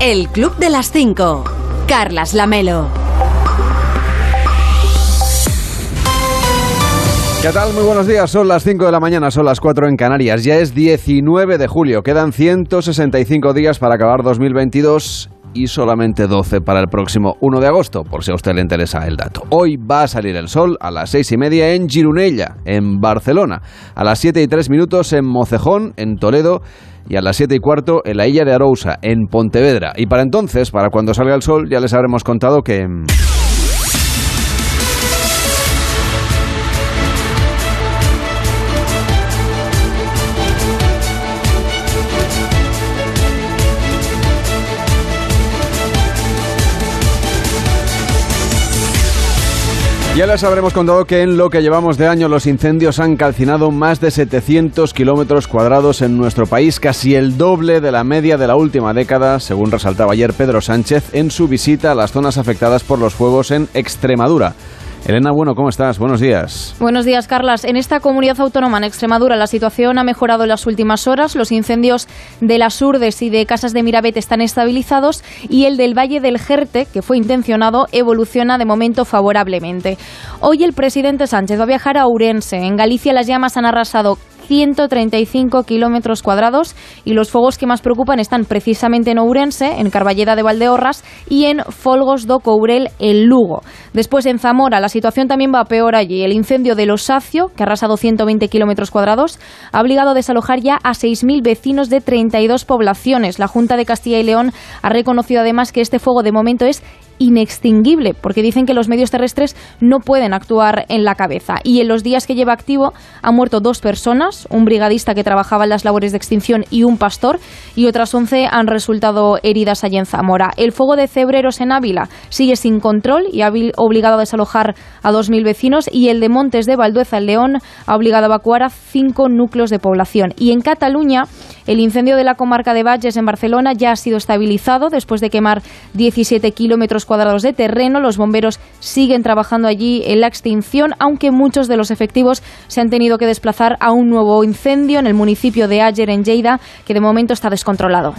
El Club de las 5. Carlas Lamelo. ¿Qué tal? Muy buenos días. Son las 5 de la mañana, son las 4 en Canarias. Ya es 19 de julio. Quedan 165 días para acabar 2022 y solamente 12 para el próximo 1 de agosto, por si a usted le interesa el dato. Hoy va a salir el sol a las 6 y media en Girunella, en Barcelona, a las 7 y 3 minutos en Mocejón, en Toledo, y a las 7 y cuarto en la Illa de Arousa, en Pontevedra. Y para entonces, para cuando salga el sol, ya les habremos contado que... Ya les habremos contado que en lo que llevamos de año los incendios han calcinado más de 700 kilómetros cuadrados en nuestro país, casi el doble de la media de la última década, según resaltaba ayer Pedro Sánchez en su visita a las zonas afectadas por los fuegos en Extremadura. Elena, bueno, ¿cómo estás? Buenos días. Buenos días, Carlas. En esta comunidad autónoma, en Extremadura, la situación ha mejorado en las últimas horas. Los incendios de las Urdes y de Casas de Mirabet están estabilizados y el del Valle del Jerte, que fue intencionado, evoluciona de momento favorablemente. Hoy el presidente Sánchez va a viajar a Urense. En Galicia las llamas han arrasado 135 kilómetros cuadrados y los fuegos que más preocupan están precisamente en Ourense, en Carballeda de Valdeorras y en Folgos do Courel, en Lugo. Después en Zamora la situación también va peor allí. El incendio de Los Sacio, que ha arrasado 120 kilómetros cuadrados, ha obligado a desalojar ya a 6.000 vecinos de 32 poblaciones. La Junta de Castilla y León ha reconocido además que este fuego de momento es inextinguible, porque dicen que los medios terrestres no pueden actuar en la cabeza. Y en los días que lleva activo han muerto dos personas, un brigadista que trabajaba en las labores de extinción y un pastor, y otras 11 han resultado heridas allí en Zamora. El fuego de Cebreros en Ávila sigue sin control y ha obligado a desalojar a 2.000 vecinos, y el de Montes de Valdueza, en León, ha obligado a evacuar a cinco núcleos de población. Y en Cataluña, el incendio de la comarca de Valles en Barcelona ya ha sido estabilizado después de quemar 17 kilómetros cuadrados de terreno. Los bomberos siguen trabajando allí en la extinción, aunque muchos de los efectivos se han tenido que desplazar a un nuevo incendio en el municipio de Ayer, en Lleida, que de momento está descontrolado.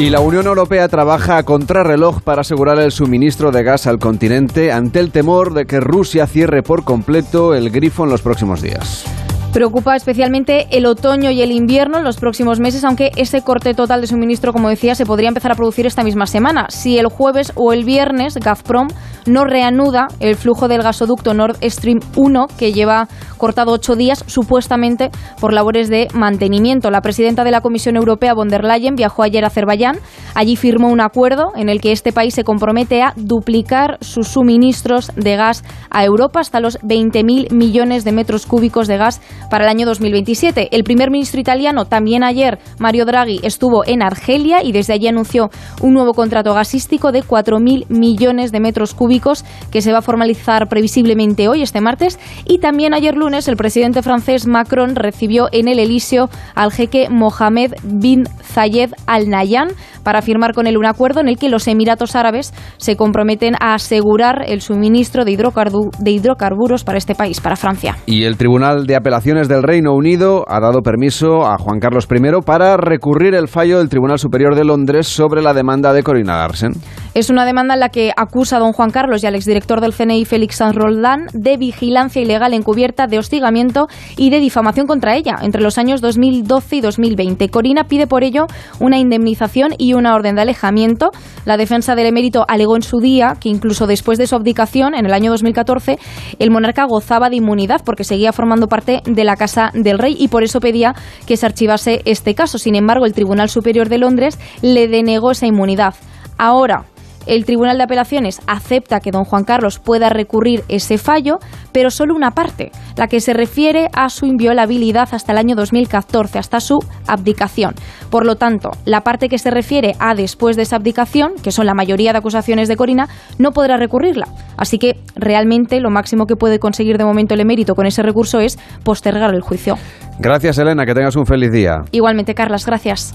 Y la Unión Europea trabaja a contrarreloj para asegurar el suministro de gas al continente ante el temor de que Rusia cierre por completo el grifo en los próximos días. Preocupa especialmente el otoño y el invierno en los próximos meses, aunque ese corte total de suministro, como decía, se podría empezar a producir esta misma semana. Si el jueves o el viernes Gazprom no reanuda el flujo del gasoducto Nord Stream 1, que lleva cortado ocho días, supuestamente por labores de mantenimiento. La presidenta de la Comisión Europea, von der Leyen, viajó ayer a Azerbaiyán. Allí firmó un acuerdo en el que este país se compromete a duplicar sus suministros de gas a Europa hasta los 20.000 millones de metros cúbicos de gas para el año 2027. El primer ministro italiano, también ayer, Mario Draghi, estuvo en Argelia y desde allí anunció un nuevo contrato gasístico de 4.000 millones de metros cúbicos que se va a formalizar previsiblemente hoy, este martes. Y también ayer lunes, el presidente francés Macron recibió en el Elíseo al jeque Mohamed bin Zayed Al Nahyan para firmar con él un acuerdo en el que los Emiratos Árabes se comprometen a asegurar el suministro de, de hidrocarburos para este país, para Francia. Y el Tribunal de Apelaciones del Reino Unido ha dado permiso a Juan Carlos I para recurrir el fallo del Tribunal Superior de Londres sobre la demanda de Corina Larsen. Es una demanda en la que acusa a don Juan Carlos y al exdirector del CNI, Félix Sanz Roldán, de vigilancia ilegal encubierta, de hostigamiento y de difamación contra ella entre los años 2012 y 2020. Corina pide por ello una indemnización y una orden de alejamiento. La defensa del emérito alegó en su día que incluso después de su abdicación, en el año 2014, el monarca gozaba de inmunidad porque seguía formando parte de la Casa del Rey y por eso pedía que se archivase este caso. Sin embargo, el Tribunal Superior de Londres le denegó esa inmunidad. Ahora, el Tribunal de Apelaciones acepta que don Juan Carlos pueda recurrir ese fallo, pero solo una parte, la que se refiere a su inviolabilidad hasta el año 2014, hasta su abdicación. Por lo tanto, la parte que se refiere a después de esa abdicación, que son la mayoría de acusaciones de Corina, no podrá recurrirla. Así que realmente lo máximo que puede conseguir de momento el emérito con ese recurso es postergar el juicio. Gracias, Elena, que tengas un feliz día. Igualmente, Carlas, gracias.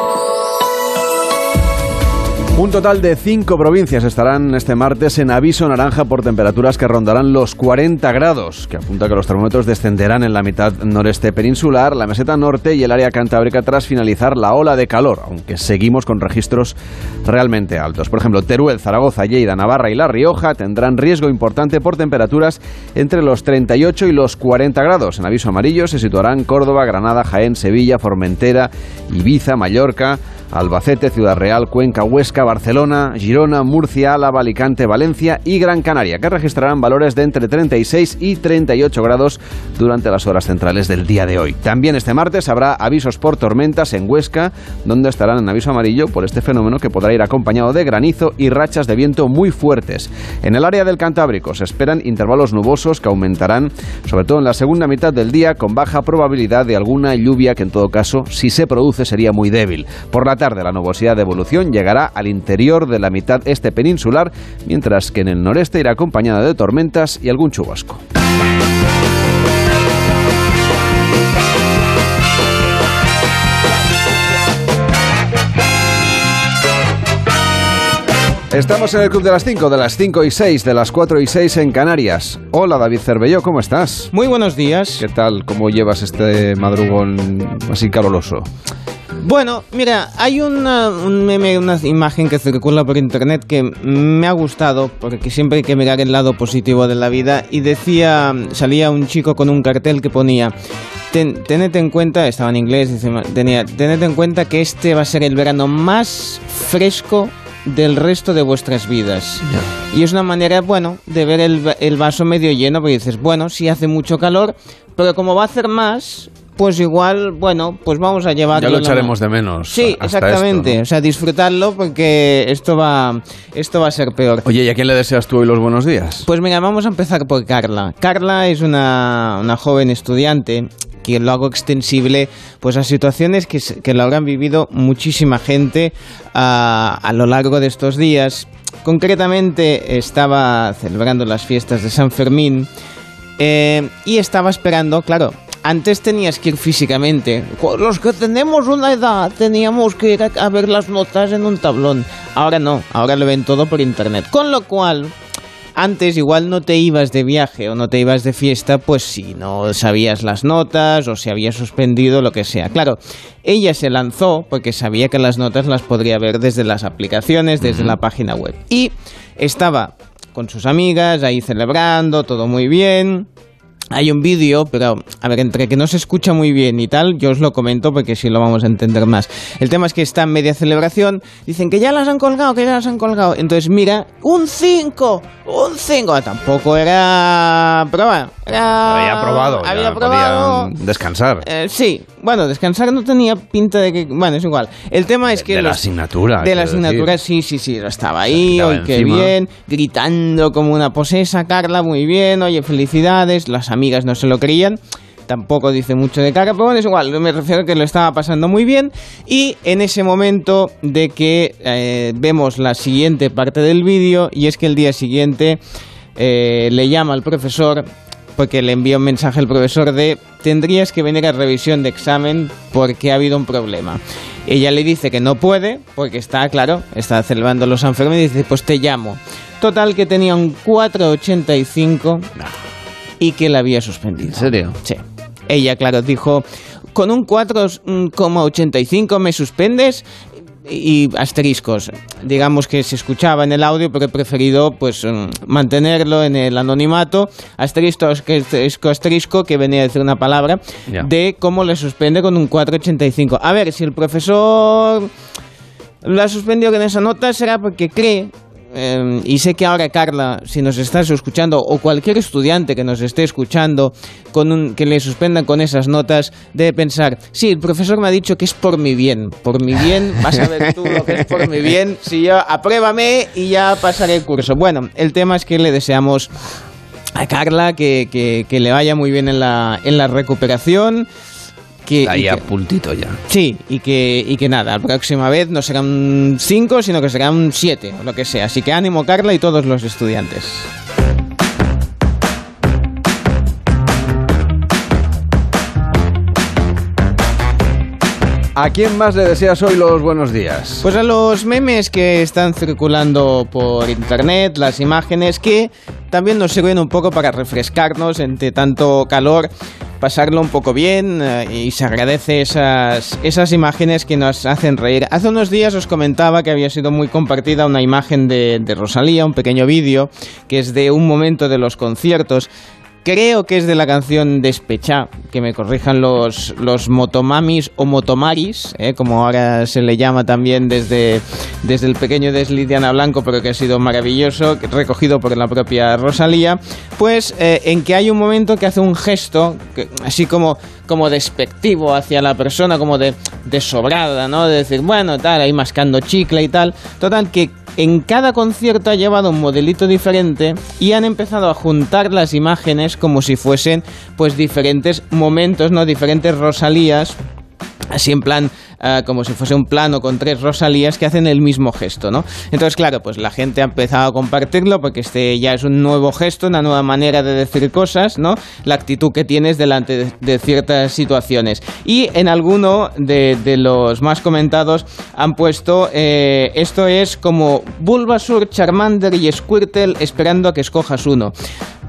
Un total de cinco provincias estarán este martes en aviso naranja por temperaturas que rondarán los 40 grados, que apunta que los termómetros descenderán en la mitad noreste peninsular, la meseta norte y el área cantábrica tras finalizar la ola de calor, aunque seguimos con registros realmente altos. Por ejemplo, Teruel, Zaragoza, Lleida, Navarra y La Rioja tendrán riesgo importante por temperaturas entre los 38 y los 40 grados. En aviso amarillo se situarán Córdoba, Granada, Jaén, Sevilla, Formentera, Ibiza, Mallorca, Albacete, Ciudad Real, Cuenca, Huesca, Barcelona, Girona, Murcia, Álava, Alicante, Valencia y Gran Canaria, que registrarán valores de entre 36 y 38 grados durante las horas centrales del día de hoy. También este martes habrá avisos por tormentas en Huesca, donde estarán en aviso amarillo por este fenómeno que podrá ir acompañado de granizo y rachas de viento muy fuertes. En el área del Cantábrico se esperan intervalos nubosos que aumentarán, sobre todo en la segunda mitad del día, con baja probabilidad de alguna lluvia que en todo caso, si se produce, sería muy débil. Por la tarde, la nubosidad de evolución llegará al interior de la mitad este peninsular, mientras que en el noreste irá acompañada de tormentas y algún chubasco. Estamos en el Club de las 5, de las 5 y 6, de las 4 y 6 en Canarias. Hola David Cervelló, ¿cómo estás? Muy buenos días. ¿Qué tal? ¿Cómo llevas este madrugón así caluroso? Bueno, mira, hay una, un meme, una imagen que circula por internet que me ha gustado, porque siempre hay que mirar el lado positivo de la vida, y decía, salía un chico con un cartel que ponía, Ten, tened en cuenta, estaba en inglés, tenía, tened en cuenta que este va a ser el verano más fresco del resto de vuestras vidas. Y es una manera, bueno, de ver el, el vaso medio lleno, porque dices, bueno, sí hace mucho calor, pero como va a hacer más, pues igual, bueno, pues vamos a llevarlo. Ya lo echaremos de menos. Sí, hasta exactamente. esto, ¿no? O sea, disfrutarlo porque esto va, esto va a ser peor. Oye, ¿y a quién le deseas tú hoy los buenos días? Pues mira, vamos a empezar por Carla. Carla es una, una joven estudiante que lo hago extensible pues a situaciones que, que lo habrán vivido muchísima gente a, a lo largo de estos días. Concretamente estaba celebrando las fiestas de San Fermín eh, y estaba esperando, claro, antes tenías que ir físicamente. Los que tenemos una edad teníamos que ir a, ver las notas en un tablón. Ahora no, ahora lo ven todo por internet. Con lo cual, antes igual no te ibas de viaje o no te ibas de fiesta, pues si no sabías las notas o se había suspendido, lo que sea. Claro, ella se lanzó porque sabía que las notas las podría ver desde las aplicaciones, desde la página web. Y estaba con sus amigas ahí celebrando, todo muy bien. Hay un vídeo, pero a ver, entre que no se escucha muy bien y tal, yo os lo comento porque sí lo vamos a entender más. El tema es que está en media celebración, dicen que ya las han colgado, que ya las han colgado. Entonces mira, un 5, un 5. Tampoco era prueba. Era... había probado. Había ya probado. descansar. Eh, sí, bueno, descansar no tenía pinta de que... Bueno, es igual. El tema es que... de la los- asignatura. de la asignatura, decir. sí, sí, sí, estaba ahí, oye, qué bien, gritando como una posesa, Carla, muy bien, oye, felicidades, las amigas no se lo creían, tampoco dice mucho de cara, pero bueno, es igual, me refiero a que lo estaba pasando muy bien, y en ese momento de que eh, vemos la siguiente parte del vídeo, y es que el día siguiente eh, le llama al profesor, porque le envía un mensaje al profesor de tendrías que venir a revisión de examen porque ha habido un problema. Ella le dice que no puede porque está, claro, está celebrando los San y dice, pues te llamo. Total que tenía un 4.85 y que la había suspendido. ¿En serio? Sí. Ella, claro, dijo, con un 4,85 me suspendes y asteriscos. Digamos que se escuchaba en el audio, pero he preferido pues mm, mantenerlo en el anonimato. Asterisco, asterisco, asterisco, que venía a decir una palabra, de cómo le suspende con un 4,85. A ver, si el profesor la suspendió con esa nota será porque cree eh, y sé que ahora Carla, si nos estás escuchando, o cualquier estudiante que nos esté escuchando, con un, que le suspendan con esas notas, debe pensar, sí, el profesor me ha dicho que es por mi bien, por mi bien, vas a ver tú lo que es por mi bien, si yo apruébame y ya pasaré el curso. Bueno, el tema es que le deseamos a Carla que, que- que le vaya muy bien en la, en la recuperación. Que, Ahí y a que- puntito ya. Sí, y que, y que nada, la próxima vez no será un 5, sino que será un 7 o lo que sea. Así que ánimo Carla y todos los estudiantes. ¿A quién más le deseas hoy los buenos días? Pues a los memes que están circulando por internet, las imágenes que también nos sirven un poco para refrescarnos entre tanto calor, pasarlo un poco bien eh, y se agradece esas, esas imágenes que nos hacen reír. Hace unos días os comentaba que había sido muy compartida una imagen de, de Rosalía, un pequeño vídeo, que es de un momento de los conciertos Creo que es de la canción Despechá, que me corrijan los, los motomamis o motomaris, ¿eh? como ahora se le llama también desde, desde el pequeño de Lidiana Blanco, pero que ha sido maravilloso, recogido por la propia Rosalía, pues eh, en que hay un momento que hace un gesto, así como, como despectivo hacia la persona, como de, de sobrada, ¿no? De decir, bueno, tal, ahí mascando chicle y tal. Total, que en cada concierto ha llevado un modelito diferente y han empezado a juntar las imágenes como si fuesen pues diferentes momentos, no diferentes Rosalías así en plan eh, como si fuese un plano con tres Rosalías que hacen el mismo gesto, ¿no? Entonces, claro, pues la gente ha empezado a compartirlo porque este ya es un nuevo gesto, una nueva manera de decir cosas, ¿no? La actitud que tienes delante de, ciertas situaciones. Y en alguno de, los más comentados han puesto eh, esto es como Bulbasur, Charmander y Squirtle esperando a que escojas uno.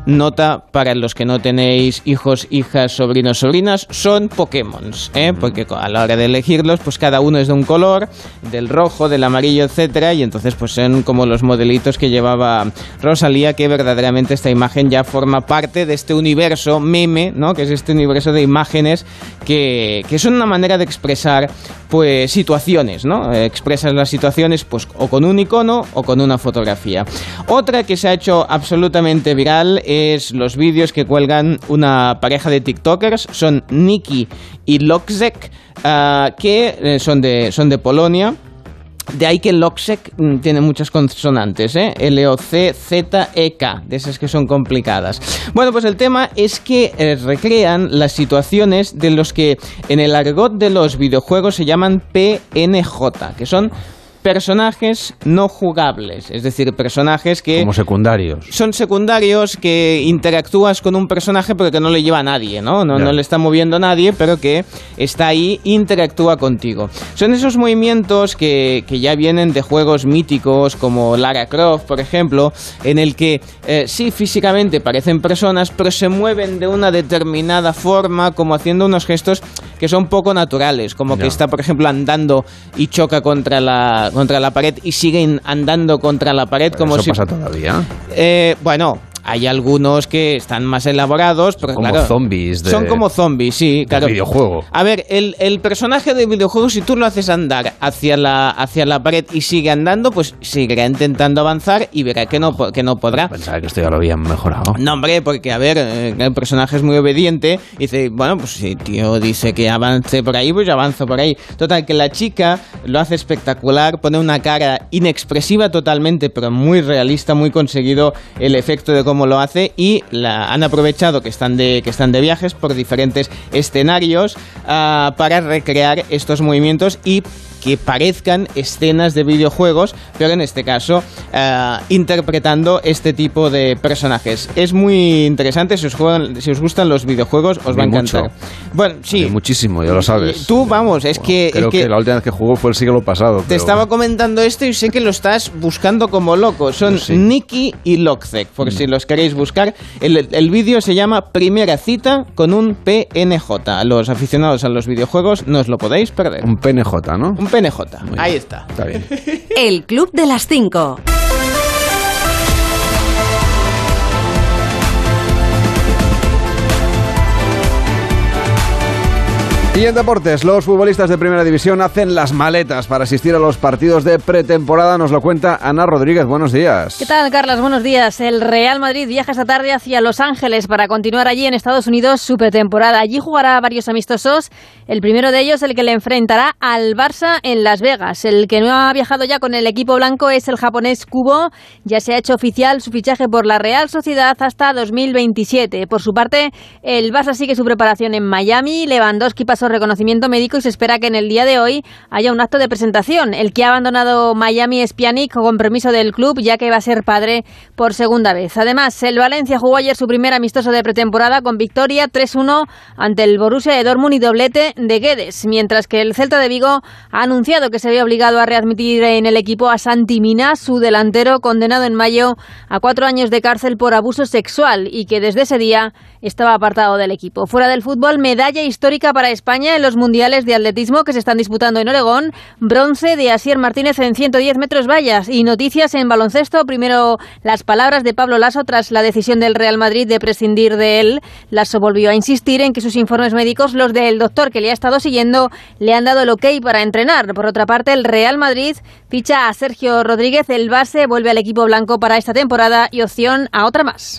Nota para los que no tenéis hijos, hijas, sobrinos, sobrinas, son Pokémon, ¿eh? porque a la hora de elegirlos, pues cada uno es de un color, del rojo, del amarillo, etcétera, y entonces pues son como los modelitos que llevaba Rosalía, que verdaderamente esta imagen ya forma parte de este universo meme, ¿no? Que es este universo de imágenes que, que son una manera de expresar pues situaciones, ¿no? Expresas las situaciones pues o con un icono o con una fotografía. Otra que se ha hecho absolutamente viral es los vídeos que cuelgan una pareja de TikTokers, son Nikki y Lokzek, ah, que eh, son de, son de Polonia. De ahí que Loksek mm, tiene muchas consonantes, ¿eh? L-O-C-Z-E-K, de esas que son complicadas. Bueno, pues el tema es que eh, recrean las situaciones de los que en el argot de los videojuegos se llaman PNJ, que son personajes no jugables, es decir, personajes que... Como secundarios. Son secundarios que interactúas con un personaje pero que no le lleva a nadie, ¿no? No, no le está moviendo a nadie, pero que está ahí, interactúa contigo. Son esos movimientos que, que ya vienen de juegos míticos como Lara Croft, por ejemplo, en el que eh, sí físicamente parecen personas, pero se mueven de una determinada forma, como haciendo unos gestos que son poco naturales, como que está, por ejemplo, andando y choca contra la contra la pared y siguen andando contra la pared como ¿Eso si... pasa todavía? Eh, bueno, hay algunos que están más elaborados, pero como zombies. De, son como zombies, sí, claro. videojuego. A ver, el, el, personaje de videojuego, si tú lo haces andar hacia la, hacia la pared y sigue andando, pues seguirá intentando avanzar y verá que no, que no podrá. Pensaba que esto ya lo habían mejorado. No, hombre, porque, a ver, eh, el personaje es muy obediente y dice, bueno, pues si tío dice que avance por ahí, pues yo avanzo por ahí. Total, que la chica lo hace espectacular, pone una cara inexpresiva totalmente, pero muy realista, muy conseguido el efecto de cómo lo hace y la, han aprovechado que están de, que están de viajes por diferentes escenarios uh, para recrear estos movimientos y que parezcan escenas de videojuegos, pero en este caso uh, interpretando este tipo de personajes. Es muy interesante, si os, juegan, si os gustan los videojuegos os va a encantar. Mucho. Bueno, sí. muchísimo, ya lo sabes. Tú, vamos, es bueno, que... Creo es que, que, la última vez que jugó fue el siglo pasado. Te estaba comentando esto y sé que lo estás buscando como loco. Son sí. Nicky y Lokzek, por Mm. si los queréis buscar. El, el vídeo se llama Primera cita con un PNJ. A los aficionados a los videojuegos no os lo podéis perder. Un PNJ, ¿no? Un PNJ. Muy Ahí bien. está. Está bien. El Club de las 5. Y en deportes, los futbolistas de primera división hacen las maletas para asistir a los partidos de pretemporada. Nos lo cuenta Ana Rodríguez. Buenos días. ¿Qué tal, Carlos? Buenos días. El Real Madrid viaja esta tarde hacia Los Ángeles para continuar allí en Estados Unidos su pretemporada. Allí jugará varios amistosos. El primero de ellos, el que le enfrentará al Barça en Las Vegas. El que no ha viajado ya con el equipo blanco es el japonés Kubo. Ya se ha hecho oficial su fichaje por la Real Sociedad hasta 2027. Por su parte, el Barça sigue su preparación en Miami. Lewandowski pasó reconocimiento médico y se espera que en el día de hoy haya un acto de presentación. El que ha abandonado Miami es Pjanic con permiso del club, ya que va a ser padre por segunda vez. Además, el Valencia jugó ayer su primer amistoso de pretemporada con victoria 3-1 ante el Borussia de Dortmund y doblete de Guedes, mientras que el Celta de Vigo ha anunciado que se había obligado a readmitir en el equipo a Santi Mina, su delantero condenado en mayo a cuatro años de cárcel por abuso sexual y que desde ese día estaba apartado del equipo. Fuera del fútbol, medalla histórica para En los mundiales de atletismo que se están disputando en Oregón, bronce de Asier Martínez en 110 metros vallas y noticias en baloncesto. Primero, las palabras de Pablo Lasso tras la decisión del Real Madrid de prescindir de él. Lasso volvió a insistir en que sus informes médicos, los del doctor que le ha estado siguiendo, le han dado el ok para entrenar. Por otra parte, el Real Madrid ficha a Sergio Rodríguez, el base, vuelve al equipo blanco para esta temporada y opción a otra más.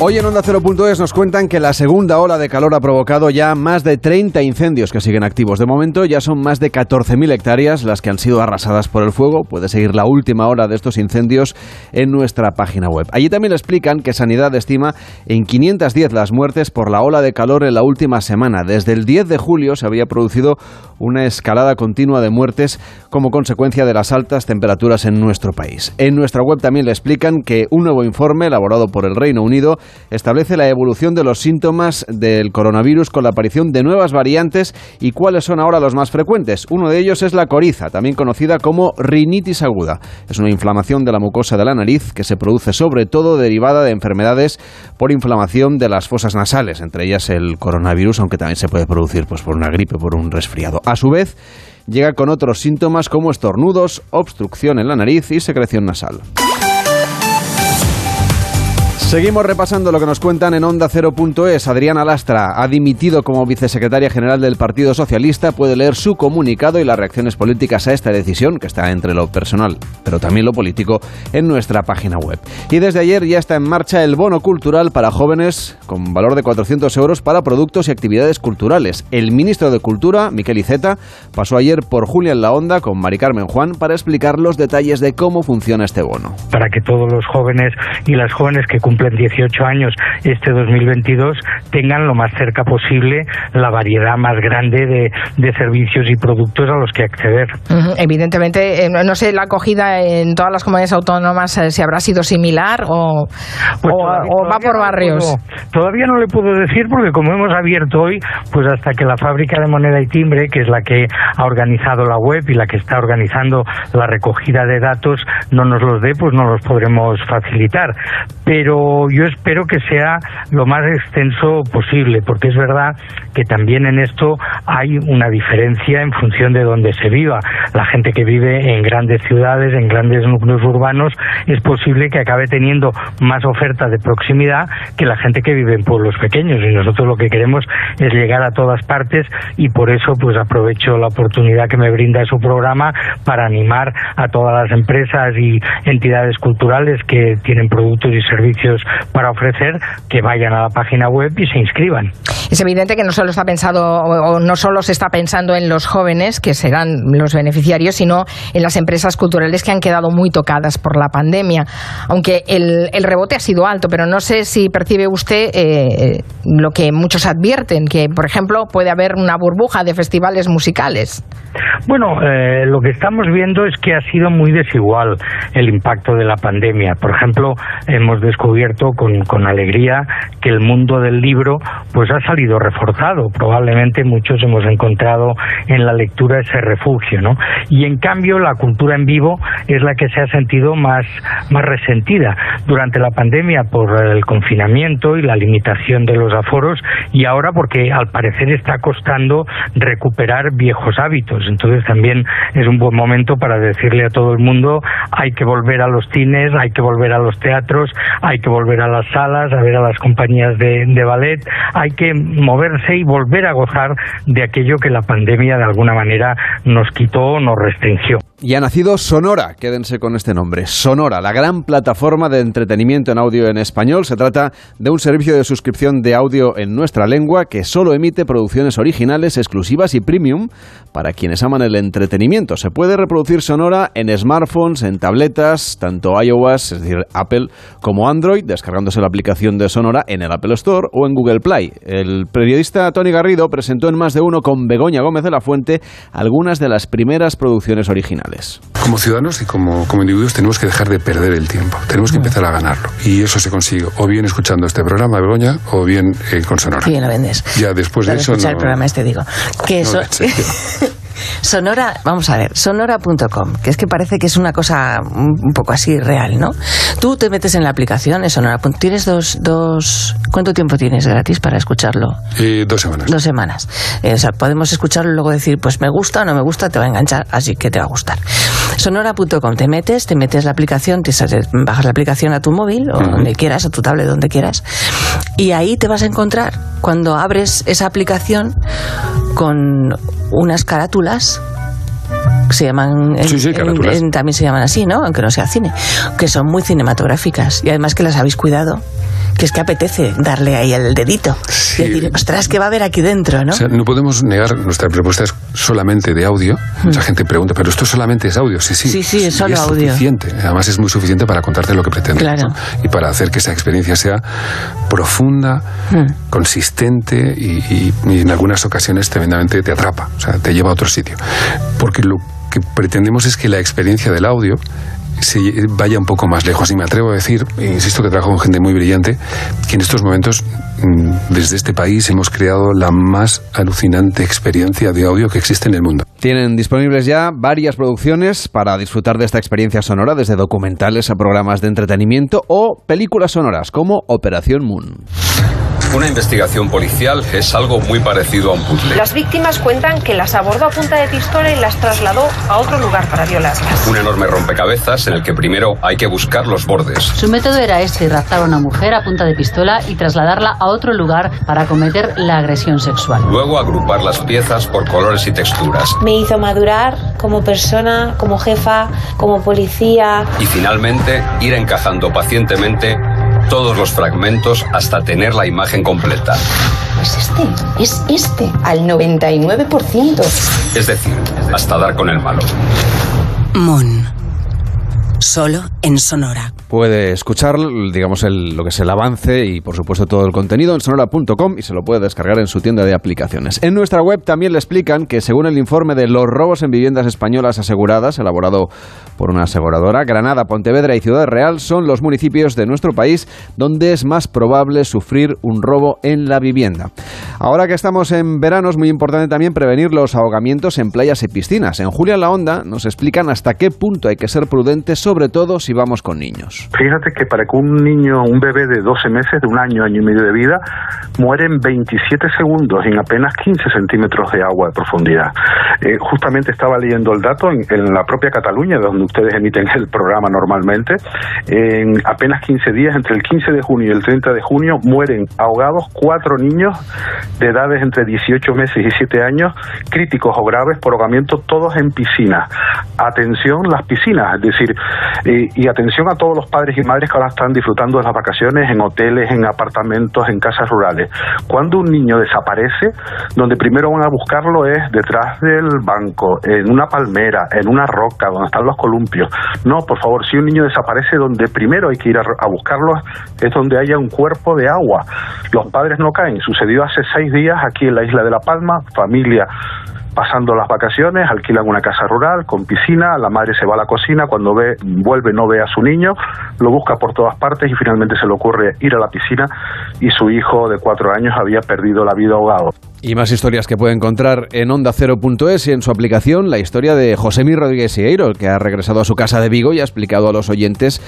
Hoy en Onda 0.es nos cuentan que la segunda ola de calor ha provocado ya más de 30 incendios que siguen activos. De momento ya son más de 14.000 hectáreas las que han sido arrasadas por el fuego. Puede seguir la última hora de estos incendios en nuestra página web. Allí también explican que Sanidad estima en 510 las muertes por la ola de calor en la última semana. Desde el 10 de julio se había producido una escalada continua de muertes como consecuencia de las altas temperaturas en nuestro país. En nuestra web también le explican que un nuevo informe elaborado por el Reino Unido establece la evolución de los síntomas del coronavirus con la aparición de nuevas variantes y cuáles son ahora los más frecuentes. Uno de ellos es la coriza, también conocida como rinitis aguda. Es una inflamación de la mucosa de la nariz que se produce sobre todo derivada de enfermedades por inflamación de las fosas nasales, entre ellas el coronavirus, aunque también se puede producir pues, por una gripe, por un resfriado. A su vez, llega con otros síntomas como estornudos, obstrucción en la nariz y secreción nasal. Seguimos repasando lo que nos cuentan en Onda 0.es. Adriana Lastra ha dimitido como vicesecretaria general del Partido Socialista. Puede leer su comunicado y las reacciones políticas a esta decisión, que está entre lo personal, pero también lo político, en nuestra página web. Y desde ayer ya está en marcha el bono cultural para jóvenes con valor de 400 euros para productos y actividades culturales. El ministro de Cultura, Miquel Iceta, pasó ayer por Julia en la Onda con Mari Carmen Juan para explicar los detalles de cómo funciona este bono. Para que todos los jóvenes y las jóvenes que cumplen cumplen 18 años este 2022 tengan lo más cerca posible la variedad más grande de, de servicios y productos a los que acceder. Evidentemente, eh, no sé, la acogida en todas las comunidades autónomas eh, si habrá sido similar o, Pues o- todavía- o va por no barrios. puedo- todavía no le puedo decir porque como hemos abierto hoy, pues hasta que la fábrica de moneda y timbre, que es la que ha organizado la web y la que está organizando la recogida de datos, no nos los dé, pues no los podremos facilitar. Pero yo espero que sea lo más extenso posible, porque es verdad que también en esto hay una diferencia en función de donde se viva. La gente que vive en grandes ciudades, en grandes núcleos urbanos, es posible que acabe teniendo más oferta de proximidad que la gente que vive en pueblos pequeños. Y nosotros lo que queremos es llegar a todas partes y por eso pues aprovecho la oportunidad que me brinda su programa para animar a todas las empresas y entidades culturales que tienen productos y servicios para ofrecer que vayan a la página web y se inscriban. Es evidente que no solo está pensado o o no solo se está pensando en los jóvenes que serán los beneficiarios, sino en las empresas culturales que han quedado muy tocadas por la pandemia. Aunque el, el rebote ha sido alto, pero no sé si percibe usted eh, lo que muchos advierten, que por ejemplo puede haber una burbuja de festivales musicales. Bueno, eh, lo que estamos viendo es que ha sido muy desigual el impacto de la pandemia. Por ejemplo, hemos descubierto con, alegría que el mundo del libro pues ha salido reforzado. Probablemente muchos hemos encontrado en la lectura ese refugio, ¿no? Y en cambio la cultura en vivo es la que se ha sentido más, más resentida durante la pandemia por el confinamiento y la limitación de los aforos y ahora porque al parecer está costando recuperar viejos hábitos. Entonces también es un buen momento para decirle a todo el mundo hay que volver a los cines, hay que volver a los teatros, hay que volver a las salas, a ver a las compañías de, de ballet, hay que moverse y volver a gozar de aquello que la pandemia de alguna manera nos quitó o nos restringió. Y ha nacido Sonora. Quédense con este nombre. Sonora, la gran plataforma de entretenimiento en audio en español. Se trata de un servicio de suscripción de audio en nuestra lengua que solo emite producciones originales, exclusivas y premium para quienes aman el entretenimiento. Se puede reproducir Sonora en smartphones, en tabletas, tanto iOS, es decir, Apple, como Android, descargándose la aplicación de Sonora en el Apple Store o en Google Play. El periodista Tony Garrido presentó en más de uno con Begoña Gómez de la Fuente algunas de las primeras producciones originales. Como ciudadanos y como, como individuos tenemos que dejar de perder el tiempo, tenemos que empezar a ganarlo. Y eso se consigue o bien escuchando este programa, Begoña, o bien eh, con Sonora. Bien lo vendes. Ya después de eso... escuchar el programa este digo. Que eso... Sonora, vamos a ver, sonora.com, que es que parece que es una cosa un poco así real, ¿no? Tú te metes en la aplicación de Sonora. ¿Tienes dos, dos, cuánto tiempo tienes gratis para escucharlo? Eh, dos semanas. Dos semanas. Eh, o sea, podemos escucharlo y luego decir, pues me gusta o no me gusta, te va a enganchar, así que te va a gustar. Sonora.com, te metes, te metes la aplicación, te bajas la aplicación a tu móvil o donde quieras, a tu tablet, donde quieras, y ahí te vas a encontrar, cuando abres esa aplicación, con unas carátulas se llaman también se llaman así, ¿no? Aunque no sea cine, que son muy cinematográficas y además que las habéis cuidado que es que apetece darle ahí el dedito y decir, ostras, ¿qué va a haber aquí dentro? ¿no? no podemos negar, nuestra propuesta es solamente de audio. Hmm. Mucha gente pregunta, pero esto solamente es audio. Sí, sí. Sí, sí, es solo es audio. suficiente. Además, es muy suficiente para contarte lo que pretendes. Y para hacer que esa experiencia sea profunda, hmm. consistente y, y en algunas ocasiones tremendamente te atrapa, o sea, te lleva a otro sitio. Porque lo que pretendemos es que la experiencia del audio se vaya un poco más lejos. Y me atrevo a decir, insisto que trabajo con gente muy brillante, que en estos momentos mm, desde este país hemos creado la más alucinante experiencia de audio que existe en el mundo. Tienen disponibles ya varias producciones para disfrutar de esta experiencia sonora, desde documentales a programas de entretenimiento o películas sonoras como Operación Moon. Una investigación policial es algo muy parecido a un puzzle. Las víctimas cuentan que las abordó a punta de pistola y las trasladó a otro lugar para violarlas. Un enorme rompecabezas en el que primero hay que buscar los bordes. Su método era este, raptar a una mujer a punta de pistola y trasladarla a otro lugar para cometer la agresión sexual. Luego agrupar las piezas por colores y texturas. Me hizo madurar como persona, como jefa, como policía. Y finalmente ir encajando pacientemente todos los fragmentos hasta tener la imagen completa. Es este, es este, al 99%. Es decir, hasta dar con el malo. Mon. Solo en Sonora puede escuchar, digamos, lo que es el avance y, por supuesto, todo el contenido en sonora.com y se lo puede descargar en su tienda de aplicaciones. En nuestra web también le explican que, según el informe de los robos en viviendas españolas aseguradas, elaborado por una aseguradora, Granada, Pontevedra y Ciudad Real son los municipios de nuestro país donde es más probable sufrir un robo en la vivienda. Ahora que estamos en verano, es muy importante también prevenir los ahogamientos en playas y piscinas. En Julia La Onda nos explican hasta qué punto hay que ser prudentes, sobre todo si vamos con niños. Fíjate que para que un niño, un bebé de 12 meses, de un año, año y medio de vida, muere en 27 segundos en apenas 15 centímetros de agua de profundidad. Eh, justamente estaba leyendo el dato en, la propia Cataluña, donde ustedes emiten el programa normalmente. En apenas 15 días, entre el 15 de junio y el 30 de junio, mueren ahogados cuatro niños de edades entre 18 meses y 7 años, críticos o graves por ahogamiento, todos en piscina. Atención, las piscinas, es decir, eh, y atención a todos los padres y madres que ahora están disfrutando de las vacaciones en hoteles, en apartamentos, en casas rurales. Cuando un niño desaparece, donde primero van a buscarlo es detrás del banco, en una palmera, en una roca, donde están los columpios. No, por favor, si un niño desaparece, donde primero hay que ir a, buscarlo es donde haya un cuerpo de agua. Los padres no caen. Sucedió hace seis días aquí en la isla de La Palma, familia pasando las vacaciones, alquilan una casa rural con piscina, la madre se va a la cocina, cuando ve, vuelve no ve a su niño, lo busca por todas partes y finalmente se le ocurre ir a la piscina y su hijo de cuatro años había perdido la vida ahogado. Y más historias que puede encontrar en onda0.es y en su aplicación, la historia de Josémi Rodríguez Sieiro, que ha regresado a su casa de Vigo y ha explicado a los oyentes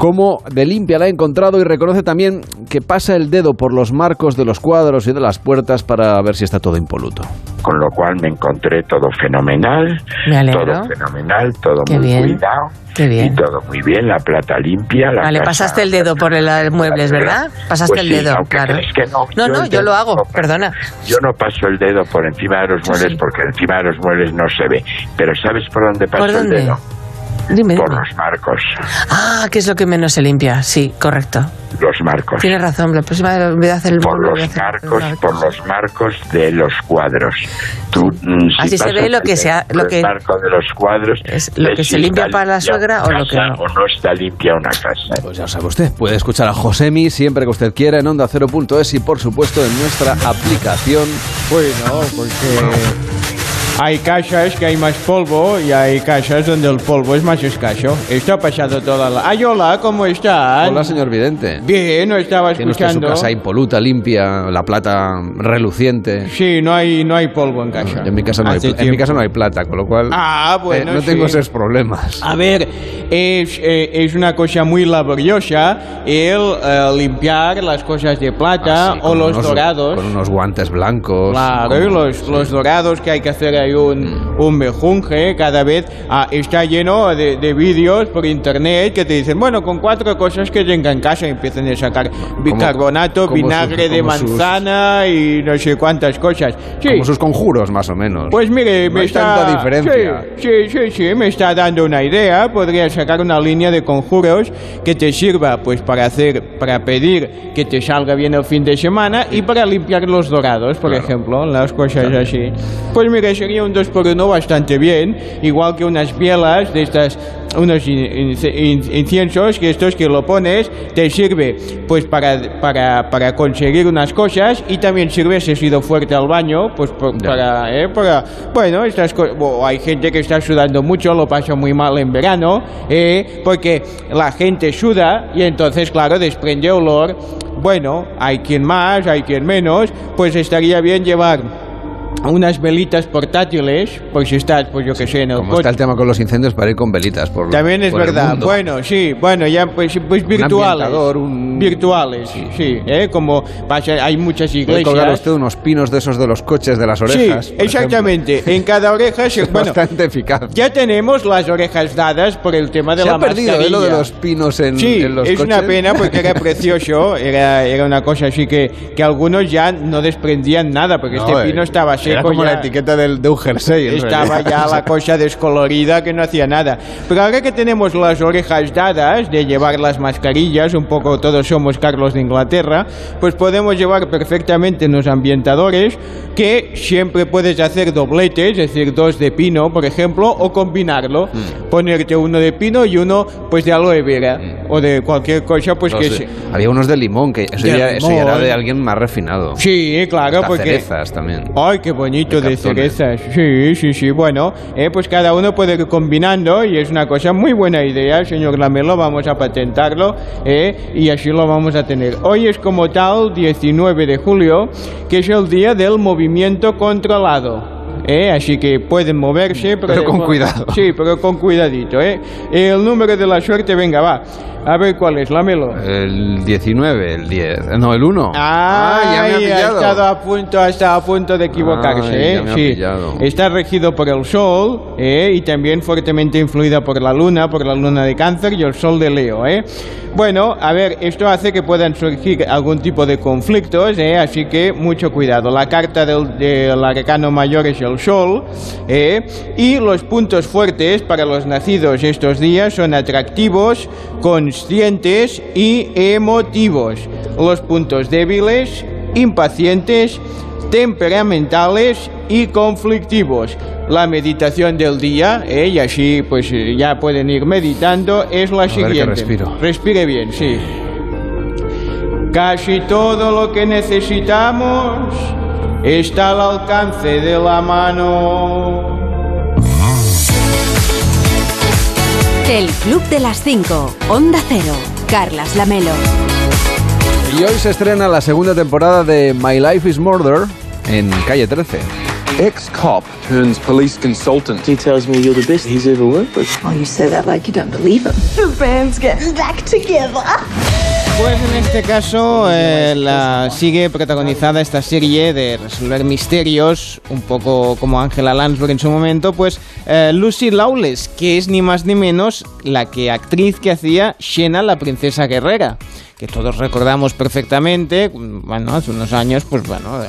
cómo de limpia la ha encontrado y reconoce también que pasa el dedo por los marcos de los cuadros y de las puertas para ver si está todo impoluto. con lo cual me encontré todo fenomenal, Me alegro. todo fenomenal, todo Qué muy bien. cuidado Qué bien. y todo muy bien, la plata limpia, la Vale, casa- pasaste el dedo por el, el muebles, ¿verdad? Pasaste Pues el sí, dedo, claro. que no, No, no, el yo lo hago, no- perdona. Yo no paso el dedo por encima de los muebles porque encima de los muebles no se ve. Pero ¿sabes por dónde paso ¿Por dónde? el dedo? Dime, Por dime. los marcos. Ah, que es lo que menos se limpia. Sí, correcto. Los marcos. Tienes razón. La próxima vez voy a hacer el por los hacer- marcos, por los marcos de los cuadros. Tú, mm, si Así se ve lo el que se ha- dedo lo que- el marco de los cuadros lo ves que si se limpia para la suegra o lo que no. o no está limpia una casa. Pues ya sabe usted, puede escuchar a Josemi siempre que usted quiera en onda 0.es y por supuesto en nuestra aplicación. Bueno, porque hay casas que hay más polvo y hay casas donde el polvo es más escaso. Esto ha pasado toda la... ¡Ay, hola! ¿Cómo estás? Hola, señor Vidente. Bien, no estaba Tiene usted su escuchando. casa impoluta, limpia, la plata reluciente. Sí, no hay, no hay polvo en casa. En mi casa no hay, Hace en mi casa no hay plata, con lo cual Ah, eh, bueno, no tengo esos problemas. A ver, es, eh, es una cosa muy laboriosa el eh, limpiar las cosas de plata Ah, Sí, o los unos- dorados. Con unos guantes blancos. Claro, con- y los, los dorados que hay que hacer ahí un, un mejunje cada vez ah, está lleno de, de vídeos por internet que te dicen, bueno, con cuatro cosas que tenga en casa y empiezan a sacar bicarbonato, como vinagre sus- de como sus- manzana y no sé cuántas cosas. Sí, Como sus conjuros, más o menos. pues mire, No me hay está... tanta diferencia. Sí, sí, sí, sí, me está dando una idea. Podría sacar una línea de conjuros que te sirva pues para hacer, para pedir que te salga bien el fin de semana y para limpiar los dorados, por ejemplo, las cosas así. Pues mire, sería un 2 por 1 bastante bien, igual que unas bielas de estas unos in- in- in- inciensos que estos que lo pones te sirve pues para, para, para conseguir unas cosas y también sirve si has ido fuerte al baño pues por- para, eh, para bueno estas co- o hay gente que está sudando mucho lo pasa muy mal en verano eh, porque la gente suda y entonces claro desprende olor. Bueno hay quien más hay quien menos pues estaría bien llevar unas velitas portátiles, por si estás, pues yo que sé, en el Como coche. está el tema con los incendios para ir con velitas por También es por verdad. Bueno, sí, bueno, ya pues, pues virtuales. un- Virtuales, sí, ¿eh? como pasa, hay muchas Puede iglesias. colgar usted unos pinos de esos de los coches de las orejas. Sí, exactamente. En cada oreja se, ejemplo. bueno, Bastante eficaz. ya tenemos las orejas dadas por el tema de Se la ha perdido ¿eh, lo de mascarilla. los pinos en, Sí, en los es una coches. pena porque era precioso, era, era una cosa así que, que algunos ya no desprendían nada porque No, este eh, pino estaba seco. Era como ya. la etiqueta del, de un jersey. Estaba ya la cosa descolorida que no hacía nada. Pero ahora que tenemos las orejas dadas de llevar las mascarillas, un poco todos somos Carlos de Inglaterra, pues podemos llevar perfectamente unos ambientadores que siempre puedes hacer dobletes, es decir, dos de pino, por ejemplo, o combinarlo. Mm. Ponerte uno de pino y uno pues de aloe vera o de cualquier cosa pues No que se- Había unos de limón, que eso, ya, eso ya era limón. de alguien más refinado. Sí, claro, Hasta porque... cerezas también. Ay, qué bonito De de. Sí, sí, sí. Bueno, eh, pues cada uno puede ir combinando y es una cosa muy buena idea, señor Lamelo. Vamos a patentarlo eh, y así lo vamos a tener. Hoy es como tal 19 de julio, que es el día del movimiento controlado. Eh, así que pueden moverse, pero, Pero con cuidado. Sí, pero con cuidadito. Eh. El número de la suerte, venga, va. A ver cuál es, Lamelo. El 19, el 10. No, el 1. Ah, ya me ha ha pillado. estado a punto, ha estado a punto de equivocarse. Ay, ¿eh? ya me ha sí. pillado. Está regido por el Sol ¿eh? y también fuertemente influida por la Luna, por la Luna de Cáncer y el Sol de Leo. ¿eh? Bueno, a ver, esto hace que puedan surgir algún tipo de conflictos, ¿eh? así que mucho cuidado. La carta del, del arcano mayor es el Sol ¿eh? y los puntos fuertes para los nacidos estos días son atractivos, conscientes y emotivos. Los puntos débiles, impacientes, temperamentales y conflictivos. La meditación del día, ¿eh? y así pues eh, ya pueden ir meditando, es la que siguiente. respiro. Respire bien, sí. Casi todo lo que necesitamos está al alcance de la mano. El Club de las 5. Onda Cero. Carlas Lamelo. Y hoy se estrena la segunda temporada de My Life is Murder en calle 13. Ex-cop turns police consultant. He tells me you're the best he's ever worked with. Oh, you say that like you don't believe him. The band's getting back together. Pues en este caso eh, la sigue protagonizada esta serie de resolver misterios, un poco como Angela Lansbury en su momento, pues eh, Lucy Lawless, que es ni más ni menos la que actriz que hacía Shena la princesa guerrera que todos recordamos perfectamente, bueno, hace unos años, pues bueno,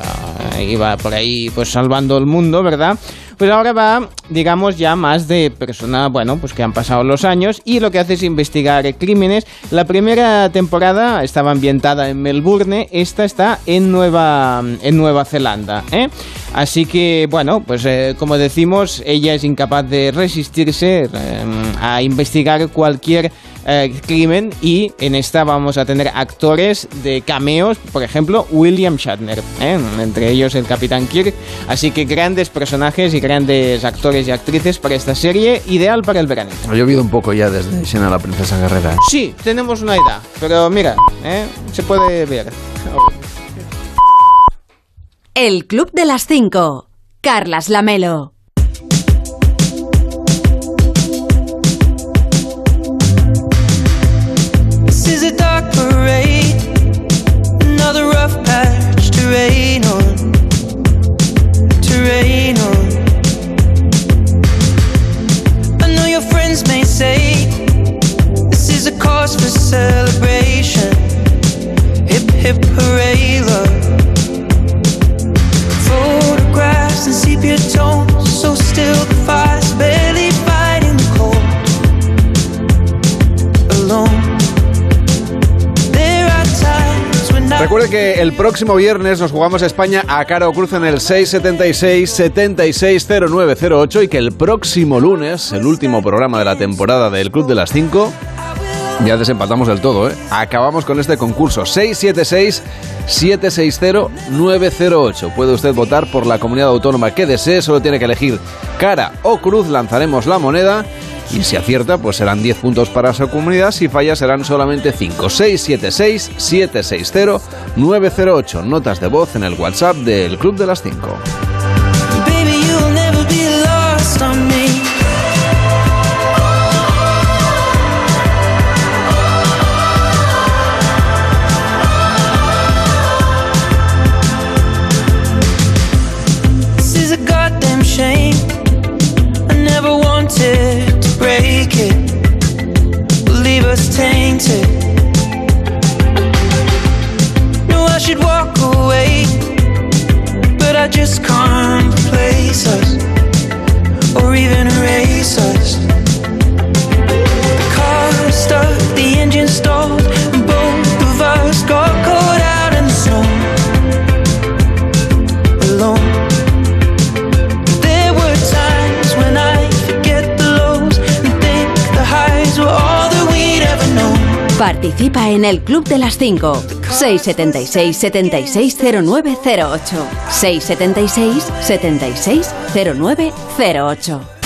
iba por ahí pues salvando el mundo, ¿verdad? Pues ahora va, digamos, ya más de persona, bueno, pues que han pasado los años y lo que hace es investigar crímenes. La primera temporada estaba ambientada en Melbourne, esta está en Nueva, en Nueva Zelanda, ¿eh? Así que, bueno, pues eh, como decimos, ella es incapaz de resistirse eh, a investigar cualquier eh, crimen y en esta vamos a tener actores de cameos, por ejemplo, William Shatner, ¿eh? entre ellos el Capitán Kirk. Así que grandes personajes y grandes actores y actrices para esta serie, ideal para el verano. Ha llovido un poco ya desde Xena la princesa guerrera. ¿eh? Sí, tenemos una edad, pero mira, se puede ver. El Club de las Cinco. Carlas Lamelo. Rain on, to rain on. I know your friends may say this is a cause for celebration. Hip hip hooray, love. Photographs and sepia tones, so still the fire's Recuerde que el próximo viernes nos jugamos España a cara o cruz en el 676-760908 y que el próximo lunes, el último programa de la temporada del Club de las 5, ya desempatamos del todo, ¿eh? Acabamos con este concurso. 676-760-908. Puede usted votar por la comunidad autónoma que desee, solo tiene que elegir cara o cruz, lanzaremos la moneda y si acierta, pues serán 10 puntos para su comunidad. Si falla, serán solamente 5. 676-760-908. Notas de voz en el WhatsApp del Club de las 5. Participa en el Club de las 5. 676-760908. 676-760908.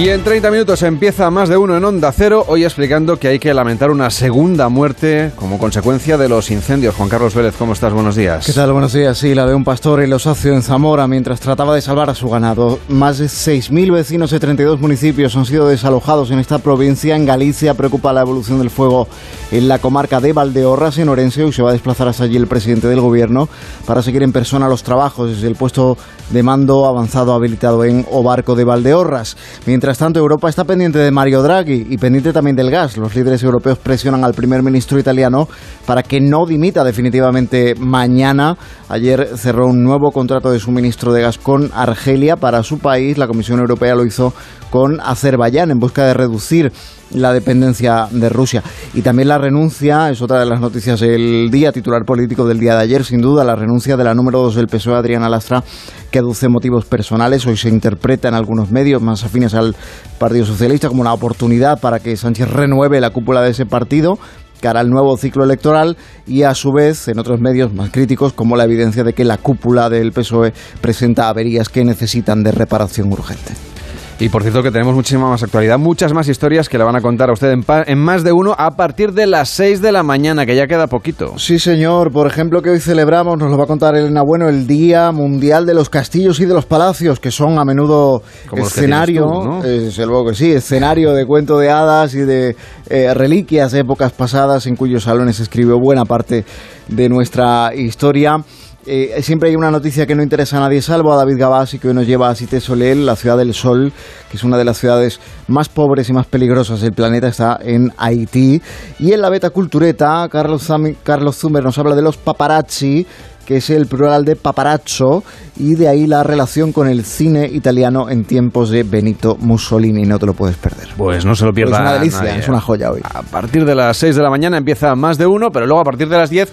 Y en 30 minutos empieza más de uno en Onda Cero, hoy explicando que hay que lamentar una segunda muerte como consecuencia de los incendios. Juan Carlos Vélez, ¿cómo estás? Buenos días. ¿Qué tal? Buenos días. Sí, la de un pastor en Osacio, en Zamora, mientras trataba de salvar a su ganado. Más de 6.000 vecinos de 32 municipios han sido desalojados en esta provincia. En Galicia preocupa la evolución del fuego en la comarca de Valdeorras, en Orense. y se va a desplazar hasta allí el presidente del gobierno para seguir en persona los trabajos desde el puesto de mando avanzado habilitado en Obarco de Valdeorras. Mientras tanto, Europa está pendiente de Mario Draghi y pendiente también del gas. Los líderes europeos presionan al primer ministro italiano para que no dimita definitivamente mañana. Ayer cerró un nuevo contrato de suministro de gas con Argelia para su país. La Comisión Europea lo hizo con Azerbaiyán en busca de reducir la dependencia de Rusia. Y también la renuncia, es otra de las noticias del día, titular político del día de ayer, sin duda, la renuncia de la número dos del PSOE, Adriana Lastra, que aduce motivos personales. Hoy se interpreta en algunos medios más afines al Partido Socialista como una oportunidad para que Sánchez renueve la cúpula de ese partido cara al nuevo ciclo electoral y a su vez en otros medios más críticos como la evidencia de que la cúpula del PSOE presenta averías que necesitan de reparación urgente. Y por cierto que tenemos muchísima más actualidad, muchas más historias que le van a contar a usted en, en, más de uno a partir de las 6 de la mañana, que ya queda poquito. Sí, señor. Por ejemplo, que hoy celebramos, nos lo va a contar Elena Bueno, el Día Mundial de los Castillos y de los Palacios, que son a menudo Como escenario, tú, ¿no? eh, luego que sí, escenario de cuento de hadas y de eh, reliquias de épocas pasadas en cuyos salones se escribió buena parte de nuestra historia. Eh, siempre hay una noticia que no interesa a nadie, salvo a David Gabás, y que hoy nos lleva a Cité Soleil, la ciudad del sol, que es una de las ciudades más pobres y más peligrosas del planeta, está en Haití. Y en la beta cultureta, Carlos, Zami, Carlos Zumer nos habla de los paparazzi, que es el plural de paparazzo, y de ahí la relación con el cine italiano en tiempos de Benito Mussolini. No te lo puedes perder. Pues no se lo pierda. Es una delicia, nadie. es una joya hoy. A partir de las 6 de la mañana empieza más de uno, pero luego a partir de las 10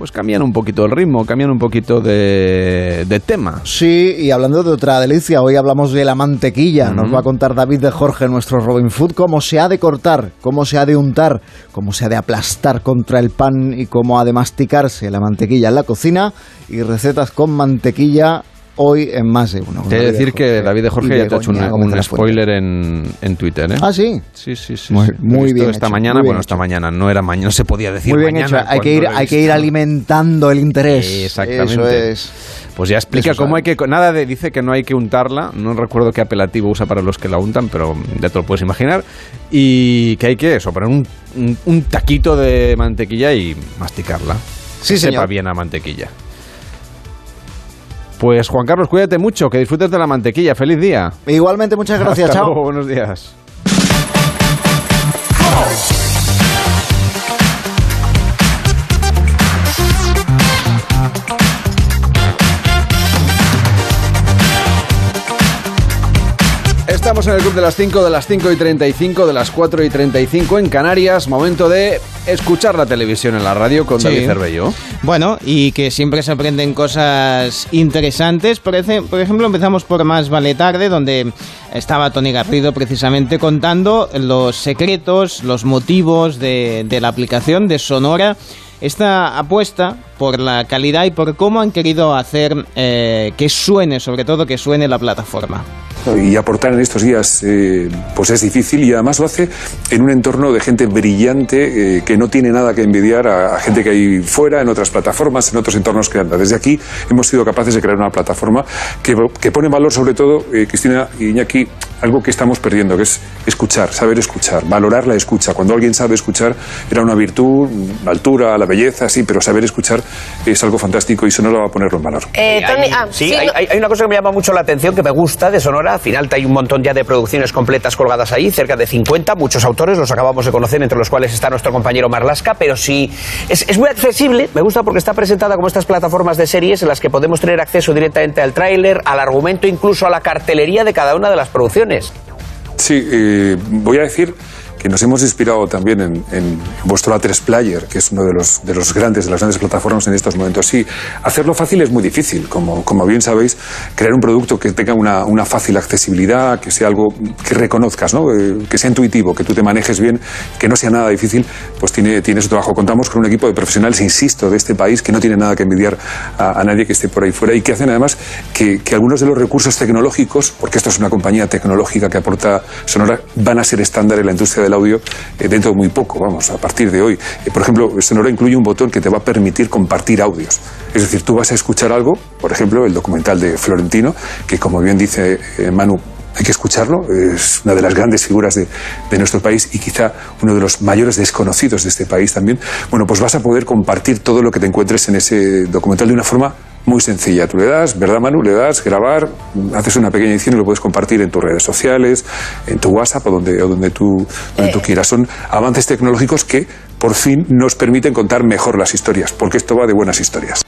pues cambian un poquito el ritmo, cambian un poquito de, de, tema. Sí, y hablando de otra delicia, hoy hablamos de la mantequilla. Mm. Nos va a contar David de Jorge, nuestro Robin Food, cómo se ha de cortar, cómo se ha de untar, cómo se ha de aplastar contra el pan y cómo ha de masticarse la mantequilla en la cocina y recetas con mantequilla hoy en más de uno. Te he de decir que David de Jorge ya te ha hecho un, un spoiler en, en, Twitter. ¿eh? Ah, sí. Sí, sí, sí. Muy, sí. muy bien. Esta hecho, mañana, muy bueno, bien esta hecho. mañana no era mañana, no se podía decir Muy bien mañana. hecho. Hay que ir, hay que ir alimentando el interés. Exactamente. Eso es. Pues ya explica cómo hay que. Nada de. Dice que no hay que untarla. No recuerdo qué apelativo usa para los que la untan, pero ya te lo puedes imaginar. Y que hay que eso, poner un, un, un taquito de mantequilla y masticarla. Sí, que señor. Sepa bien a mantequilla. Pues Juan Carlos, cuídate mucho, que disfrutes de la mantequilla. Feliz día. Igualmente, muchas gracias. Hasta Chao. Luego, buenos días. Estamos en el club de las 5, de las 5 y 35, de las 4 y 35 en Canarias. Momento de escuchar la televisión en la radio con Sí. David Cervello. Bueno, y que siempre se aprenden cosas interesantes. Por, ejemplo, empezamos por Más Vale Tarde, donde estaba Tony Garrido precisamente contando los secretos, los motivos de, de la aplicación de Sonora. Esta apuesta por la calidad y por cómo han querido hacer eh, que suene, sobre todo que suene la plataforma. Y aportar en estos días eh, pues es difícil y además lo hace en un entorno de gente brillante eh, que no tiene nada que envidiar a, a gente que hay fuera, en otras plataformas, en otros entornos que anda. Desde aquí hemos sido capaces de crear una plataforma que, que pone en valor sobre todo, eh, Cristina y Iñaki, algo que estamos perdiendo, que es escuchar, saber escuchar, valorar la escucha. Cuando alguien sabe escuchar era una virtud, la altura, la belleza, sí, pero saber escuchar es algo fantástico y Sonora va a ponerlo en valor. Eh, Tony, ah, sí, sí, hay, no- hay- hay una cosa que me llama mucho la atención, que me gusta de Sonora. Al final hay un montón ya de producciones completas colgadas ahí, cerca de 50, muchos autores, los acabamos de conocer, entre los cuales está nuestro compañero Marlasca, pero sí, es, muy accesible, me gusta porque está presentada como estas plataformas de series en las que podemos tener acceso directamente al tráiler, al argumento, incluso a la cartelería de cada una de las producciones. Sí, eh, voy a decir que nos hemos inspirado también en, en vuestro A3 Player, que es uno de los, de los grandes, de las grandes plataformas en estos momentos. Sí, hacerlo fácil es muy difícil. Como, como bien sabéis, crear un producto que tenga una, una fácil accesibilidad, que sea algo que reconozcas, ¿no? Eh, que sea intuitivo, que tú te manejes bien, que no sea nada difícil, pues tiene, tiene su trabajo. Contamos con un equipo de profesionales, insisto, de este país, que no tiene nada que envidiar a, a nadie que esté por ahí fuera y que hacen además que, que algunos de los recursos tecnológicos, porque esto es una compañía tecnológica que aporta Sonora, van a ser estándar en la industria audio eh, dentro de muy poco, vamos, a partir de hoy. Eh, por ejemplo, Sonora incluye un botón que te va a permitir compartir audios. Es decir, tú vas a escuchar algo, por ejemplo, el documental de Florentino, que como bien dice eh, Manu, hay que escucharlo, es una de las grandes figuras de, de nuestro país y quizá uno de los mayores desconocidos de este país también. Bueno, pues vas a poder compartir todo lo que te encuentres en ese documental de una forma muy sencilla. Tú le das, ¿verdad, Manu? Le das, grabar, haces una pequeña edición y lo puedes compartir en tus redes sociales, en tu WhatsApp o donde, o donde, tú, donde tú quieras. Son avances tecnológicos que por fin nos permiten contar mejor las historias, porque esto va de buenas historias.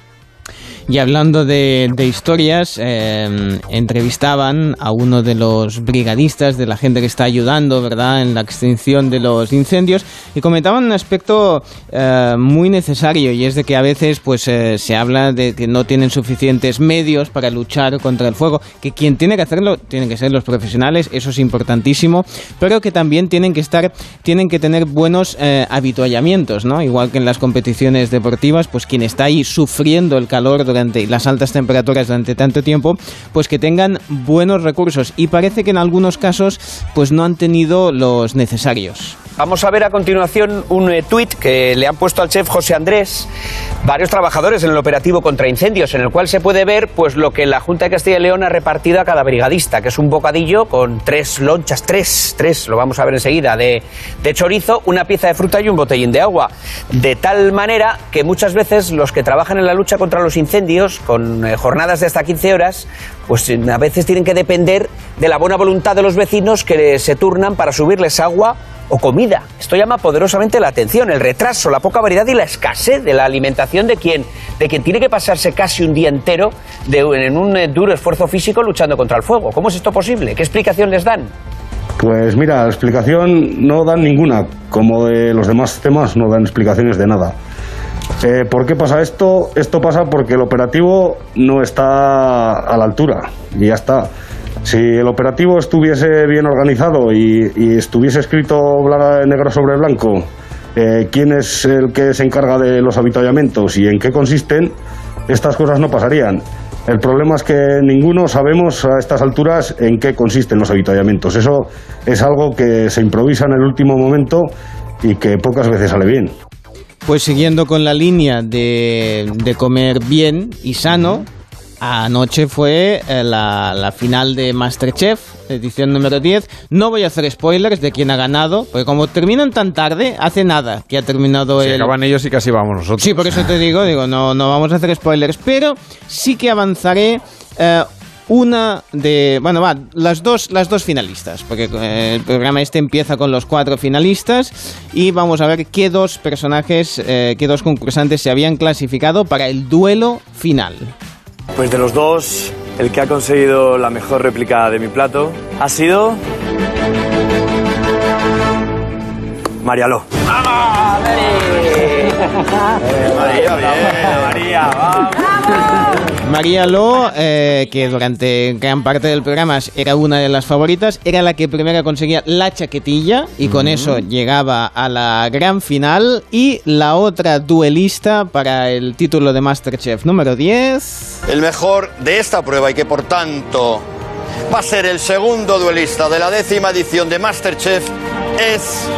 Y hablando de, de historias, eh, entrevistaban a uno de los brigadistas, de la gente que está ayudando, ¿verdad?, en la extinción de los incendios, y comentaban un aspecto eh, muy necesario, y es de que a veces pues eh, se habla de que no tienen suficientes medios para luchar contra el fuego, que quien tiene que hacerlo tienen que ser los profesionales, eso es importantísimo, pero que también tienen que estar, tienen que tener buenos eh, habituallamientos, ¿no? Igual que en las competiciones deportivas, pues quien está ahí sufriendo el calor durante durante las altas temperaturas durante tanto tiempo, pues que tengan buenos recursos y parece que en algunos casos pues no han tenido los necesarios. Vamos a ver a continuación un eh, tuit que le han puesto al chef José Andrés varios trabajadores en el operativo contra incendios, en el cual se puede ver pues lo que la Junta de Castilla y León ha repartido a cada brigadista, que es un bocadillo con tres lonchas, tres, tres, lo vamos a ver enseguida, de, chorizo, una pieza de fruta y un botellín de agua. De tal manera que muchas veces los que trabajan en la lucha contra los incendios, con eh, jornadas de hasta 15 horas, pues a veces tienen que depender de la buena voluntad de los vecinos que se turnan para subirles agua o comida. Esto llama poderosamente la atención, el retraso, la poca variedad y la escasez de la alimentación de quien, de quien tiene que pasarse casi un día entero de, en un eh, duro esfuerzo físico luchando contra el fuego. ¿Cómo es esto posible? ¿Qué explicación les dan? Pues mira, explicación no dan ninguna, como de los demás temas no dan explicaciones de nada. Eh, ¿Por qué pasa esto? Esto pasa porque el operativo no está a la altura y ya está. Si el operativo estuviese bien organizado y, estuviese escrito negro sobre blanco eh, quién es el que se encarga de los avituallamientos y en qué consisten, estas cosas no pasarían. El problema es que ninguno sabemos a estas alturas en qué consisten los avituallamientos. Eso es algo que se improvisa en el último momento y que pocas veces sale bien. Pues siguiendo con la línea de comer bien y sano, anoche fue eh, la, la final de Masterchef, edición número 10. No voy a hacer spoilers de quién ha ganado, porque como terminan tan tarde, hace nada que ha terminado Si el... acaban ellos y casi vamos nosotros. Sí, por eso te digo, digo, no, no vamos a hacer spoilers, pero sí que avanzaré eh, una de, bueno, va, las dos, las dos finalistas, porque eh, el programa este empieza con los cuatro finalistas y vamos a ver qué dos personajes, eh, qué dos concursantes se habían clasificado para el duelo final. Pues de los dos, el que ha conseguido la mejor réplica de mi plato ha sido. Marialó. María, bien, María, María Lo, eh, que durante gran parte del programa era una de las favoritas, era la que primero conseguía la chaquetilla y con eso llegaba a la gran final. Y la otra duelista para el título de Masterchef número 10. El mejor de esta prueba y que por tanto va a ser el segundo duelista de la décima edición de Masterchef es...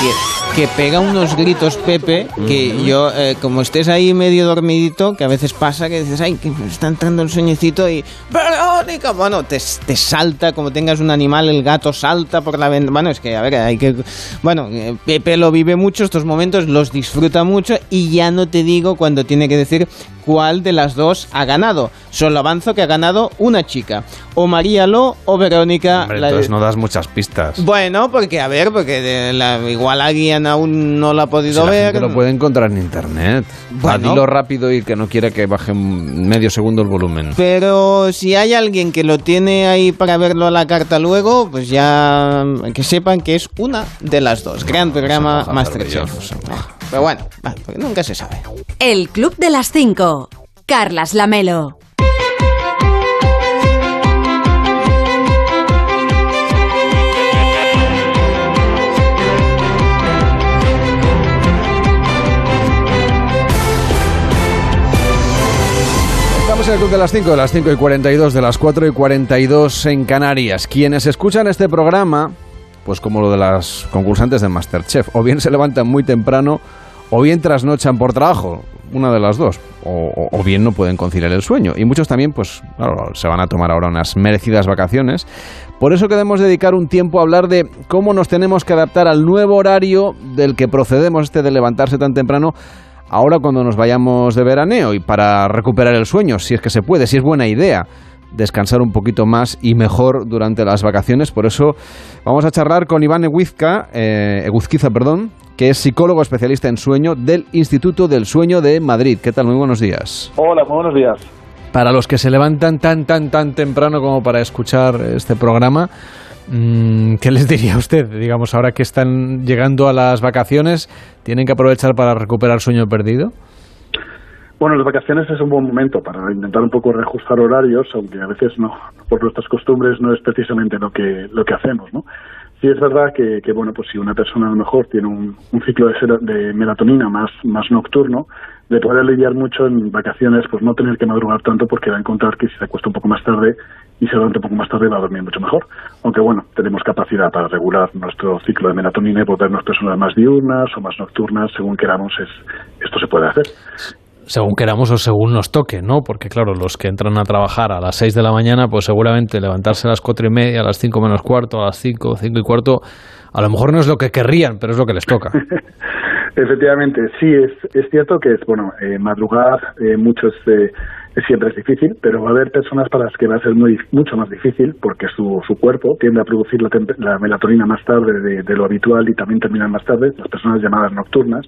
que, que pega unos gritos Pepe que yo eh, como estés ahí medio dormidito que a veces pasa que dices ay que me está entrando el sueñecito y Verónica bueno te, te salta como tengas un animal el gato salta por la ventana bueno es que a ver hay que bueno eh, Pepe lo vive mucho estos momentos los disfruta mucho y ya no te digo cuando tiene que decir cuál de las dos ha ganado. Solo avanzo que ha ganado una chica o María Lo o Verónica Hombre, la- entonces no das muchas pistas. bueno, porque a ver, porque de la- igual alguien aún no la ha podido Si la ver. gente lo puede encontrar en internet. Bueno. dilo rápido y que no quiera que baje medio segundo el volumen. Pero si hay alguien que lo tiene ahí para verlo a la carta luego, pues ya que sepan que es una de las dos. Gran programa Masterchef. Pero bueno, nunca se sabe. El Club de las 5. Carlas Lamelo. Estamos el Club de las 5, de las 5 y 42, de las 4 y 42 en Canarias. Quienes escuchan este programa, pues como lo de las concursantes de Masterchef, o bien se levantan muy temprano, o bien trasnochan por trabajo, una de las dos, o, bien no pueden conciliar el sueño. Y muchos también, pues, se van a tomar ahora unas merecidas vacaciones. Por eso queremos dedicar un tiempo a hablar de cómo nos tenemos que adaptar al nuevo horario del que procedemos, este de levantarse tan temprano, ahora cuando nos vayamos de veraneo y para recuperar el sueño, si es que se puede, si es buena idea descansar un poquito más y mejor durante las vacaciones. Por eso vamos a charlar con Iván Eguzca, eh, Eguzquiza, perdón, que es psicólogo especialista en sueño del Instituto del Sueño de Madrid. ¿Qué tal? Muy buenos días. Hola, muy buenos días. Para los que se levantan tan, tan, tan temprano como para escuchar este programa, ¿qué les diría usted? Digamos, ahora que están llegando a las vacaciones, ¿tienen que aprovechar para recuperar sueño perdido? Bueno, las vacaciones es un buen momento para intentar un poco reajustar horarios, aunque a veces no, por nuestras costumbres no es precisamente lo que lo que hacemos, ¿no? Sí es verdad que, bueno, pues si una persona a lo mejor tiene un, ciclo de melatonina más más nocturno, le puede aliviar mucho en vacaciones, pues no tener que madrugar tanto porque va a encontrar que si se acuesta un poco más tarde y se levanta un poco más tarde va a dormir mucho mejor. Aunque bueno, tenemos capacidad para regular nuestro ciclo de melatonina y volvernos personas más diurnas o más nocturnas, según queramos, es, esto se puede hacer. según queramos o según nos toque, ¿no? Porque claro, los que entran a trabajar a las 6 de la mañana, pues seguramente levantarse a las cuatro y media, a las 5 menos cuarto, a las 5, 5 y cuarto, a lo mejor no es lo que querrían, pero es lo que les toca. Efectivamente, sí, es, es cierto que es, bueno, eh, madrugar eh, mucho es, eh, es siempre es difícil, pero va a haber personas para las que va a ser muy, mucho más difícil porque su, su cuerpo tiende a producir la, la melatonina más tarde de, de lo habitual y también terminan más tarde, las personas llamadas nocturnas.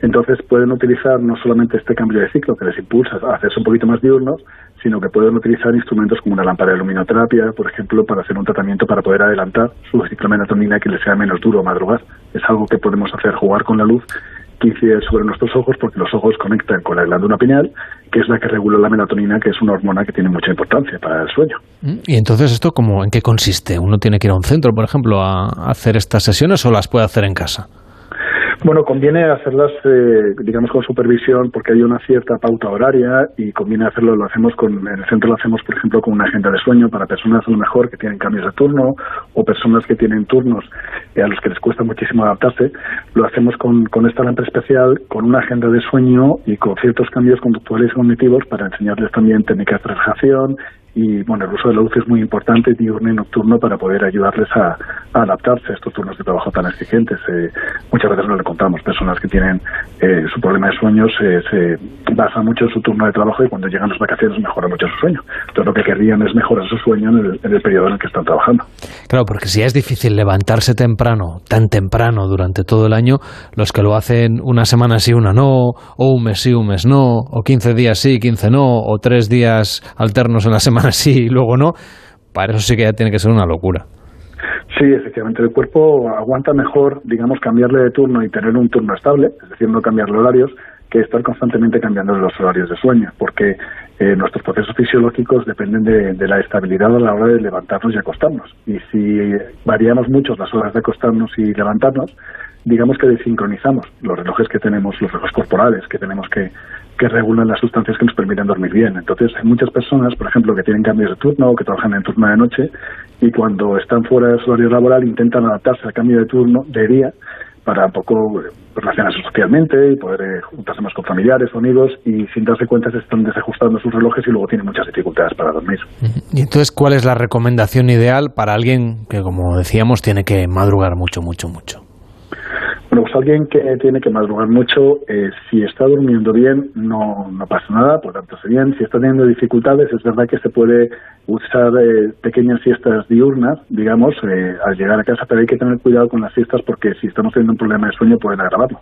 Entonces pueden utilizar no solamente este cambio de ciclo que les impulsa a hacerse un poquito más diurnos, sino que pueden utilizar instrumentos como una lámpara de luminoterapia, por ejemplo, para hacer un tratamiento para poder adelantar su ciclo melatonina que les sea menos duro madrugar. Es algo que podemos hacer, jugar con la luz que sobre nuestros ojos porque los ojos conectan con la glándula pineal, que es la que regula la melatonina, que es una hormona que tiene mucha importancia para el sueño. Y entonces, ¿esto cómo, en qué consiste? ¿Uno tiene que ir a un centro, por ejemplo, a hacer estas sesiones o las puede hacer en casa? Bueno, conviene hacerlas, eh, digamos, con supervisión porque hay una cierta pauta horaria y conviene hacerlo, lo hacemos con, en el centro lo hacemos, por ejemplo, con una agenda de sueño para personas a lo mejor que tienen cambios de turno o personas que tienen turnos eh, a los que les cuesta muchísimo adaptarse. Lo hacemos con, con esta lámpara especial, con una agenda de sueño y con ciertos cambios conductuales y cognitivos para enseñarles también técnicas de relajación y bueno, el uso de la luz es muy importante diurno y nocturno para poder ayudarles a, adaptarse a estos turnos de trabajo tan exigentes. Eh, muchas veces no le contamos, personas que tienen eh, su problema de sueño se, se basa mucho en su turno de trabajo y cuando llegan las vacaciones mejora mucho su sueño. Entonces lo que querrían es mejorar su sueño en el, en el periodo en el que están trabajando. Claro, porque si es difícil levantarse temprano, tan temprano durante todo el año, los que lo hacen una semana sí, una no, o un mes sí, un mes no, o 15 días sí, 15 no, o tres días alternos en la semana sí y luego no, para eso sí que ya tiene que ser una locura. Sí, efectivamente, el cuerpo aguanta mejor, digamos, cambiarle de turno y tener un turno estable, es decir, no cambiarle horarios, que estar constantemente cambiando los horarios de sueño, porque eh, nuestros procesos fisiológicos dependen de, de la estabilidad a la hora de levantarnos y acostarnos. Y si variamos mucho las horas de acostarnos y levantarnos, digamos que desincronizamos los relojes que tenemos, los relojes corporales que tenemos que, que regulan las sustancias que nos permiten dormir bien. Entonces, hay muchas personas, por ejemplo, que tienen cambios de turno o que trabajan en turno de noche y cuando están fuera de su horario laboral intentan adaptarse al cambio de turno de día para un poco eh, relacionarse socialmente y poder eh, juntarse más con familiares o amigos y sin darse cuenta se están desajustando sus relojes y luego tienen muchas dificultades para dormir. Y entonces, ¿cuál es la recomendación ideal para alguien que, como decíamos, tiene que madrugar mucho, mucho, mucho? Bueno, pues alguien que tiene que madrugar mucho, eh, si está durmiendo bien, no, no pasa nada, por tanto, bien. Si está teniendo dificultades, es verdad que se puede usar eh, pequeñas siestas diurnas, digamos, eh, al llegar a casa, pero hay que tener cuidado con las siestas porque si estamos teniendo un problema de sueño pueden agravarlo.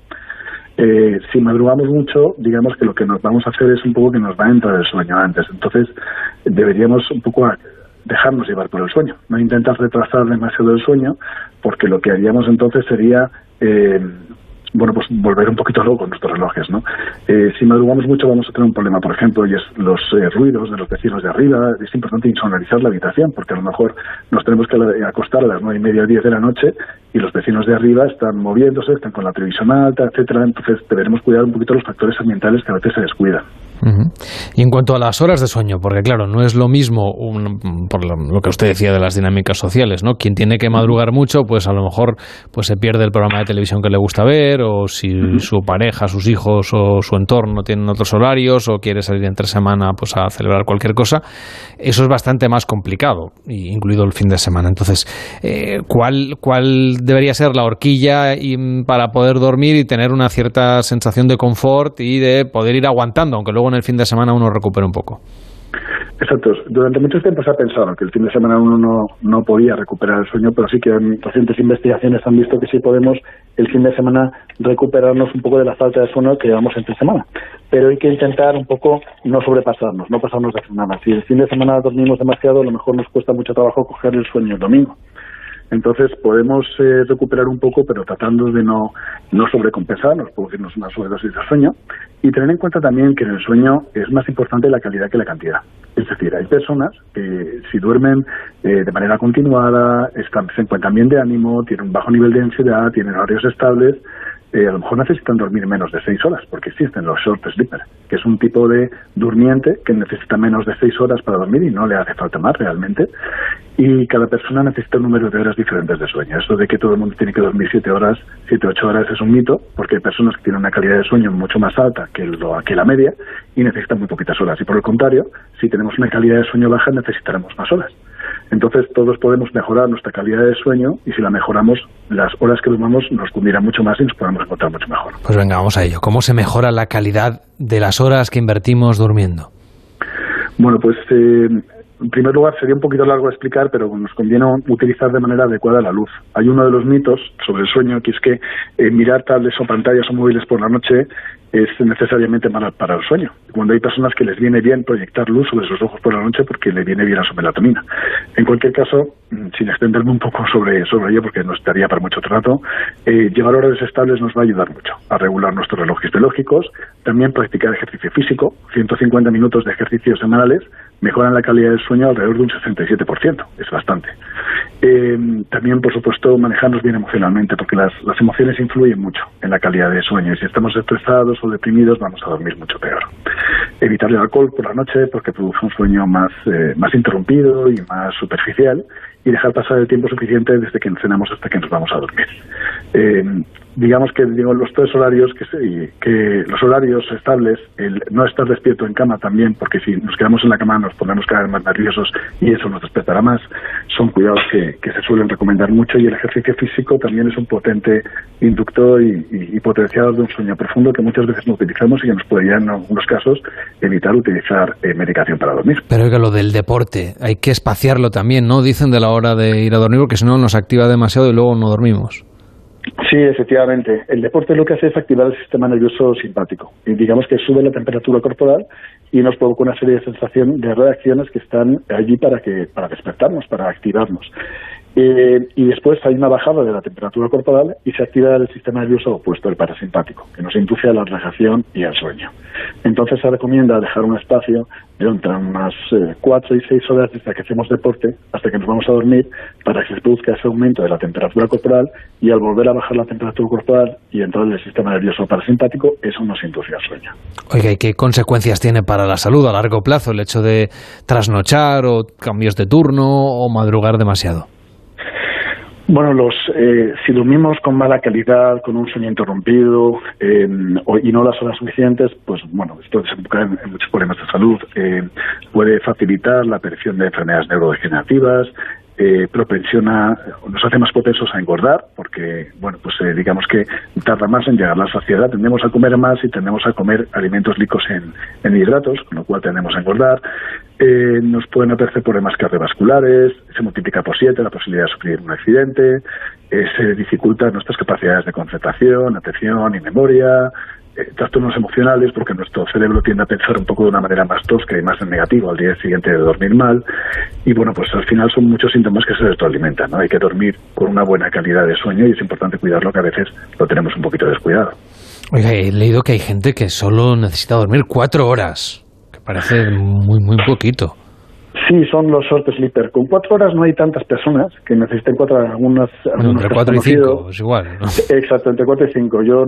Eh, si madrugamos mucho, digamos que lo que nos vamos a hacer es un poco que nos va a entrar el sueño antes. Entonces, deberíamos un poco dejarnos llevar por el sueño, no intentar retrasar demasiado el sueño, porque lo que haríamos entonces sería, eh, bueno, pues volver un poquito loco nuestros relojes, ¿no? Eh, si madrugamos mucho vamos a tener un problema, por ejemplo, y es los eh, ruidos de los vecinos de arriba. Es importante insonorizar la habitación, porque a lo mejor nos tenemos que acostar a las nueve y media o diez de la noche y los vecinos de arriba están moviéndose, están con la televisión alta, etcétera. Entonces deberemos cuidar un poquito los factores ambientales que a veces se descuidan. Y en cuanto a las horas de sueño, porque claro, no es lo mismo, un- por lo, que usted decía de las dinámicas sociales, ¿no? Quien tiene que madrugar mucho, pues a lo mejor pues se pierde el programa de televisión que le gusta ver, o si su pareja, sus hijos o su entorno tienen otros horarios, o quiere salir entre semana pues a celebrar cualquier cosa, eso es bastante más complicado, incluido el fin de semana. Entonces, eh, ¿cuál, ¿cuál debería ser la horquilla y, para poder dormir y tener una cierta sensación de confort y de poder ir aguantando, aunque luego en el fin de semana uno recupere un poco? Exacto. Durante mucho tiempo se ha pensado que el fin de semana uno no, no podía recuperar el sueño, pero sí que en recientes investigaciones han visto que sí podemos el fin de semana recuperarnos un poco de la falta de sueño que llevamos entre semana. Pero hay que intentar un poco no sobrepasarnos, no pasarnos de semana. Si el fin de semana dormimos demasiado, a lo mejor nos cuesta mucho trabajo coger el sueño el domingo. Entonces podemos eh, recuperar un poco, pero tratando de no, no sobrecompensar, no producirnos una sobredosis de sueño. Y tener en cuenta también que en el sueño es más importante la calidad que la cantidad. Es decir, hay personas que si duermen eh, de manera continuada, están, se encuentran bien de ánimo, tienen un bajo nivel de ansiedad, tienen horarios estables, eh, a lo mejor necesitan dormir menos de seis horas, porque existen los short sleepers, que es un tipo de durmiente que necesita menos de seis horas para dormir y no le hace falta más realmente. Y cada persona necesita un número de horas diferentes de sueño. Eso de que todo el mundo tiene que dormir siete horas, siete, ocho horas es un mito, porque hay personas que tienen una calidad de sueño mucho más alta que, lo, que la media y necesitan muy poquitas horas. Y por el contrario, si tenemos una calidad de sueño baja, necesitaremos más horas. Entonces todos podemos mejorar nuestra calidad de sueño y si la mejoramos, las horas que dormimos nos cundirán mucho más y nos podemos encontrar mucho mejor. Pues venga, vamos a ello. ¿Cómo se mejora la calidad de las horas que invertimos durmiendo? Bueno, pues eh, en primer lugar sería un poquito largo de explicar, pero nos conviene utilizar de manera adecuada la luz. Hay uno de los mitos sobre el sueño que es que eh, mirar tablets o pantallas o móviles por la noche es necesariamente malo para el sueño. Cuando hay personas que les viene bien proyectar luz sobre sus ojos por la noche porque le viene bien a su melatonina. En cualquier caso, mm, sin extenderme un poco sobre, sobre ello, porque no estaría para mucho trato, eh, llevar horarios estables nos va a ayudar mucho a regular nuestros relojes biológicos, también practicar ejercicio físico, 150 minutos de ejercicios semanales, mejoran la calidad del sueño alrededor de un 67%, es bastante. Eh, también, por supuesto, manejarnos bien emocionalmente, porque las, emociones influyen mucho en la calidad del sueño, y si estamos estresados o deprimidos vamos a dormir mucho peor. Evitar el alcohol por la noche porque produce un sueño más, eh, más interrumpido y más superficial y dejar pasar el tiempo suficiente desde que cenamos hasta que nos vamos a dormir. Eh, digamos que digo, los tres horarios, que, que los horarios estables, el no estar despierto en cama también, porque si nos quedamos en la cama nos ponemos cada vez más nerviosos y eso nos despertará más, son cuidados que, se suelen recomendar mucho y el ejercicio físico también es un potente inductor y, potenciador de un sueño profundo que muchas veces no utilizamos y que nos podría en algunos casos evitar utilizar eh, medicación para dormir. Pero que lo del deporte, hay que espaciarlo también, ¿no? Dicen de la hora de ir a dormir porque si no nos activa demasiado y luego no dormimos. Sí, efectivamente. El deporte lo que hace es activar el sistema nervioso simpático. Y digamos que sube la temperatura corporal y nos provoca una serie de sensaciones, de reacciones que están allí para que para despertarnos, para activarnos. Eh, y después hay una bajada de la temperatura corporal y se activa el sistema nervioso opuesto, el parasimpático, que nos induce a la relajación y al sueño. Entonces se recomienda dejar un espacio de entre unas eh, cuatro y seis horas desde que hacemos deporte hasta que nos vamos a dormir para que se produzca ese aumento de la temperatura corporal y al volver a bajar la temperatura corporal y entrar en el sistema nervioso parasimpático, eso nos induce al sueño. Oiga, ¿y qué consecuencias tiene para la salud a largo plazo el hecho de trasnochar o cambios de turno o madrugar demasiado? Bueno, los, eh, si dormimos con mala calidad, con un sueño interrumpido eh, y no las horas suficientes, pues bueno, esto desemboca en, en muchos problemas de salud. Eh, puede facilitar la aparición de enfermedades neurodegenerativas, eh, propensiona, nos hace más propensos a engordar, porque, bueno, pues eh, digamos que tarda más en llegar a la saciedad, tendemos a comer más y tendemos a comer alimentos ricos en, en hidratos, con lo cual tendemos a engordar. Eh, nos pueden aparecer problemas cardiovasculares, se multiplica por siete la posibilidad de sufrir un accidente, se dificultan nuestras capacidades de concentración, atención y memoria, eh, trastornos emocionales porque nuestro cerebro tiende a pensar un poco de una manera más tosca y más en negativo al día siguiente de dormir mal. Y bueno pues al final son muchos síntomas que se retroalimentan ¿no? hay que dormir con una buena calidad de sueño y es importante cuidarlo que a veces lo tenemos un poquito descuidado. Oiga, he leído que hay gente que solo necesita dormir cuatro horas que parece muy muy poquito Sí, son los short sleeper. Con cuatro horas no hay tantas personas que necesiten cuatro horas. Algunas, bueno, entre cuatro y cinco, es igual. ¿no? Exacto, entre cuatro y cinco. Yo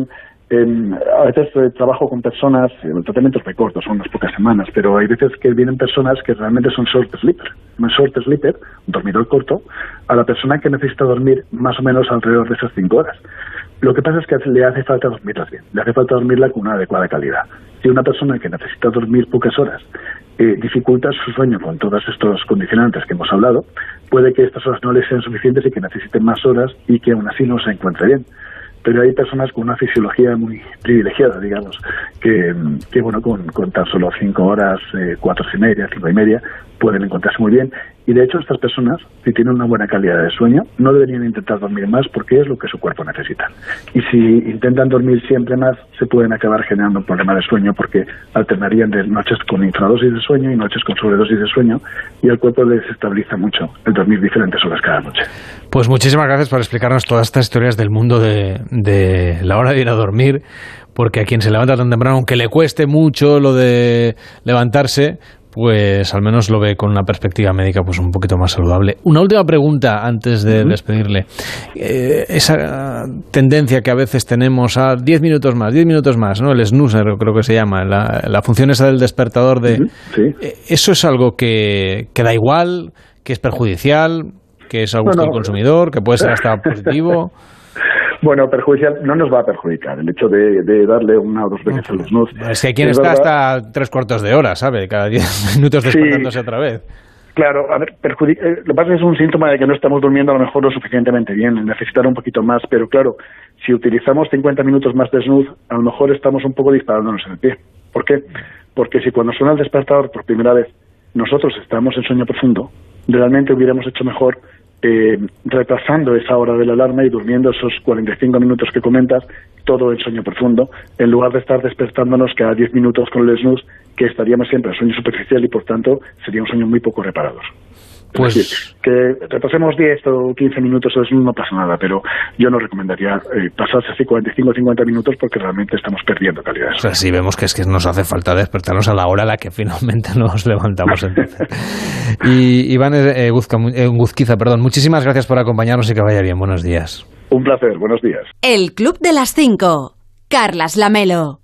a veces eh, trabajo con personas, el tratamiento es muy corto, son unas pocas semanas, pero hay veces que vienen personas que realmente son short sleeper. Un short sleeper, un dormidor corto, a la persona que necesita dormir más o menos alrededor de esas cinco horas. Lo que pasa es que le hace falta dormirlas bien, le hace falta dormirla con una adecuada calidad. Si una persona que necesita dormir pocas horas eh, dificulta su sueño con todos estos condicionantes que hemos hablado, puede que estas horas no le sean suficientes y que necesiten más horas y que aún así no se encuentre bien pero hay personas con una fisiología muy privilegiada, digamos, que, que bueno, con, tan solo cinco horas, eh, cuatro y media, cinco y media, pueden encontrarse muy bien. Y de hecho, estas personas, si tienen una buena calidad de sueño, no deberían intentar dormir más porque es lo que su cuerpo necesita. Y si intentan dormir siempre más, se pueden acabar generando un problema de sueño porque alternarían de noches con infradosis de sueño y noches con sobredosis de sueño y el cuerpo les estabiliza mucho el dormir diferentes horas cada noche. Pues muchísimas gracias por explicarnos todas estas historias del mundo de, de la hora de ir a dormir, porque a quien se levanta tan temprano, aunque le cueste mucho lo de levantarse, pues al menos lo ve con una perspectiva médica pues un poquito más saludable. Una última pregunta antes de despedirle. Eh, esa tendencia que a veces tenemos a 10 minutos más, 10 minutos más, ¿no? El snoozer creo que se llama, la, la función esa del despertador de... Eh, ¿Eso es algo que, que da igual, que es perjudicial, que es a gusto del consumidor, que puede ser hasta positivo? Bueno, perjudicial no nos va a perjudicar el hecho de, de darle una o dos veces al snooze. Es que quien Es está verdad- hasta tres cuartos de hora, ¿sabe? Cada 10 minutos Sí. despertándose otra vez. Claro, a ver, perjudi- eh, lo que pasa es que es un síntoma de que no estamos durmiendo a lo mejor lo suficientemente bien, necesitar un poquito más, pero claro, si utilizamos 50 minutos más de snooze, a lo mejor estamos un poco disparándonos en el pie. ¿Por qué? Porque si cuando suena el despertador por primera vez nosotros estamos en sueño profundo, realmente hubiéramos hecho mejor eh, retrasando esa hora de la alarma y durmiendo esos 45 minutos que comentas, todo en sueño profundo, en lugar de estar despertándonos cada 10 minutos con el que estaríamos siempre en sueño superficial y por tanto sería un sueño muy poco Es Pues- decir, que retrasemos 10 o 15 minutos snooze no pasa nada, pero yo no recomendaría eh, pasarse así 45 o 50 minutos porque realmente estamos perdiendo calidad. O sea, sí vemos que es que nos hace falta despertarnos a la hora a la que finalmente nos levantamos. entonces. y Iván eh, Guzca- eh, Guzquiza, perdón, muchísimas gracias por acompañarnos y que vaya bien. Buenos días. Un placer, buenos días. El Club de las 5. Carlas Lamelo.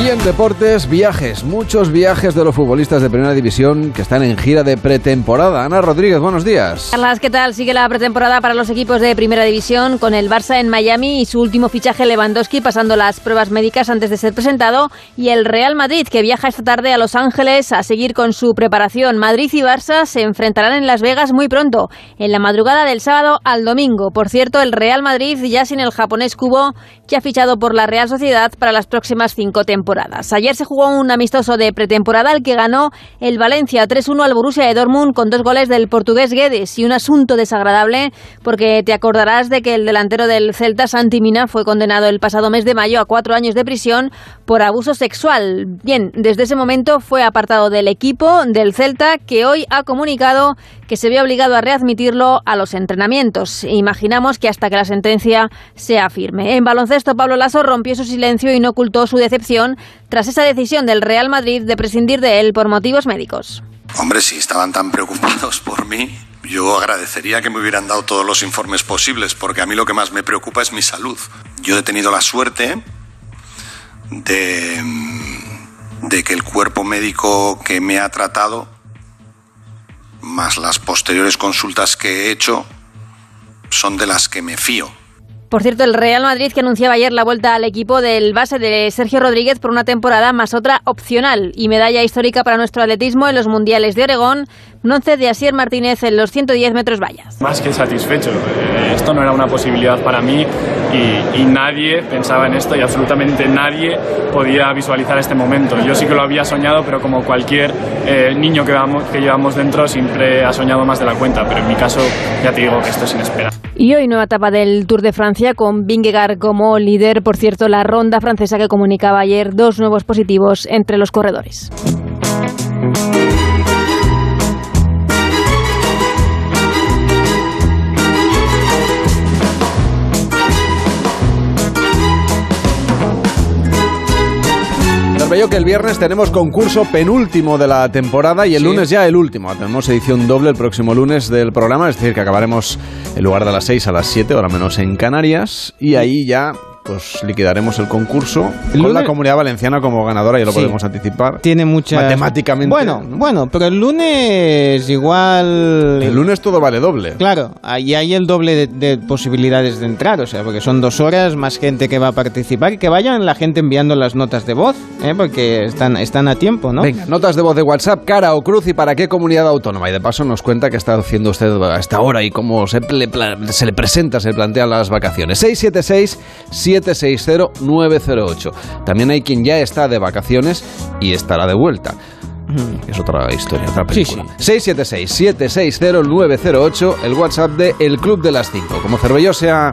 Y en deportes, viajes, muchos viajes de los futbolistas de primera división que están en gira de pretemporada. Ana Rodríguez, buenos días. Carlas, ¿qué tal? Sigue la pretemporada para los equipos de Primera División con el Barça en Miami y su último fichaje Lewandowski pasando las pruebas médicas antes de ser presentado y el Real Madrid que viaja esta tarde a Los Ángeles a seguir con su preparación. Madrid y Barça se enfrentarán en Las Vegas muy pronto, en la madrugada del sábado al domingo. Por cierto, el Real Madrid ya sin el japonés Kubo que ha fichado por la Real Sociedad para las próximas cinco temporadas. Ayer se jugó un amistoso de pretemporada al que ganó el Valencia 3-1 al Borussia de Dortmund con dos goles del portugués Guedes y un asunto desagradable porque te acordarás de que el delantero del Celta Santi Mina fue condenado el pasado mes de mayo a cuatro años de prisión por abuso sexual. Bien, desde ese momento fue apartado del equipo del Celta que hoy ha comunicado que se ve obligado a readmitirlo a los entrenamientos. Imaginamos que hasta que la sentencia sea firme. En baloncesto, Pablo Lasso rompió su silencio y no ocultó su decepción tras esa decisión del Real Madrid de prescindir de él por motivos médicos. Hombre, si estaban tan preocupados por mí, yo agradecería que me hubieran dado todos los informes posibles, porque a mí lo que más me preocupa es mi salud. Yo he tenido la suerte de, de que el cuerpo médico que me ha tratado, más las posteriores consultas que he hecho, son de las que me fío. Por cierto, el Real Madrid que anunciaba ayer la vuelta al equipo del base de Sergio Rodríguez por una temporada más otra opcional y medalla histórica para nuestro atletismo en los Mundiales de Oregón, bronce de Asier Martínez en los 110 metros vallas. Más que satisfecho. Eh, Esto no era una posibilidad para mí y, y nadie pensaba en esto y absolutamente nadie podía visualizar este momento. Yo sí que lo había soñado, pero como cualquier eh, niño que, vamos, que llevamos dentro siempre ha soñado más de la cuenta. Pero en mi caso ya te digo que esto es inesperado. Y hoy nueva etapa del Tour de Francia con Vingegaard como líder. Por cierto, la ronda francesa que comunicaba ayer dos nuevos positivos entre los corredores. Bello que el viernes tenemos concurso penúltimo de la temporada y el lunes ya el último. Tenemos edición doble el próximo lunes del programa, es decir, que acabaremos en lugar de las 6 a las 7, ahora menos en Canarias, y ahí ya pues liquidaremos el concurso con la comunidad valenciana como ganadora, ya lo Sí. podemos anticipar. Tiene muchas... Matemáticamente. Bueno, bueno, pero el lunes igual... El lunes todo vale doble. Claro, ahí hay el doble de, de posibilidades de entrar, o sea, porque son dos horas, más gente que va a participar, y que vayan la gente enviando las notas de voz, ¿eh? porque están, están a tiempo, ¿no? Venga, notas de voz de WhatsApp, cara o cruz y para qué comunidad autónoma. Y de paso nos cuenta qué está haciendo usted a esta hora y cómo se le, se le presenta, se le plantean las vacaciones. 676-760-908. También hay quien ya está de vacaciones y estará de vuelta. Es otra historia, otra película. 676-760-908, el WhatsApp de El Club de las 5. Como Cervelló se ha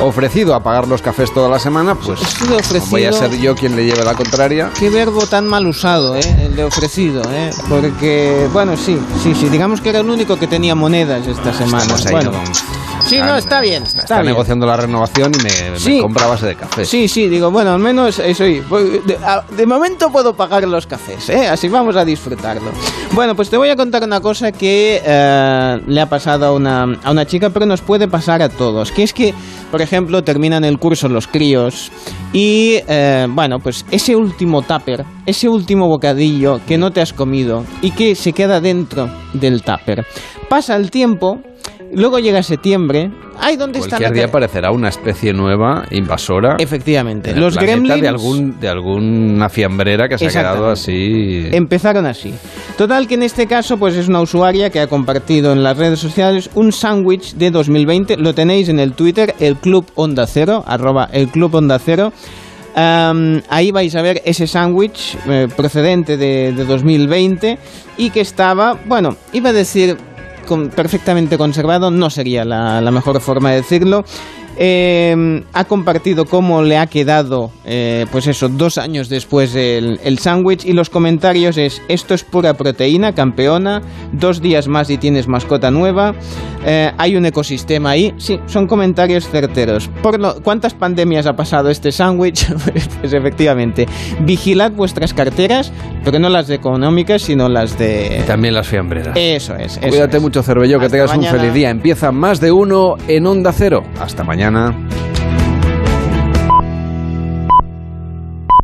ofrecido a pagar los cafés toda la semana, pues ofrecido- voy a ser yo quien le lleve la contraria. Qué verbo tan mal usado, ¿eh? El de ofrecido, ¿eh? Porque, bueno, sí, sí, sí, digamos que era el único que tenía monedas esta semana. Bueno, ¿no? Sí, no, está bien, está, Está bien. negociando la renovación y me, me Sí. compra a base de café. Sí, sí, digo, bueno, al menos eso. De, de momento puedo pagar los cafés, ¿eh? Así vamos a disfrutarlo. Bueno, pues te voy a contar una cosa que eh, le ha pasado a una, a una chica, pero nos puede pasar a todos. Que es que, por ejemplo, terminan el curso los críos y, eh, bueno, pues ese último tupper, ese último bocadillo que no te has comido y que se queda dentro del tupper. Pasa el tiempo, luego llega septiembre. Ay, ¿dónde está Cualquier la día aparecerá una especie nueva, invasora. Efectivamente. en el Los gremlins de algún de alguna fiambrera que se ha quedado así. Empezaron así. Total que en este caso pues es una usuaria que ha compartido en las redes sociales un sándwich de 2020. Lo tenéis en el Twitter, el Club Onda Cero, arroba el Club Onda Cero. Ahí vais a ver ese sándwich eh, procedente de, de 2020 y que estaba, bueno, iba a decir perfectamente conservado, no sería la, mejor forma de decirlo. Eh, ha compartido cómo le ha quedado, eh, pues eso, dos años después el, el sándwich y los comentarios es, esto es pura proteína, campeona, dos días más y tienes mascota nueva, eh, hay un ecosistema ahí, sí, son comentarios certeros. Por lo, ¿Cuántas pandemias ha pasado este sándwich? pues efectivamente, vigilad vuestras carteras, pero no las económicas, sino las de... También las fiambreras. Eso es. eso Cuídate es. mucho, Cervello, que Hasta tengas mañana. un feliz día. Empieza más de uno en Onda Cero. Hasta mañana.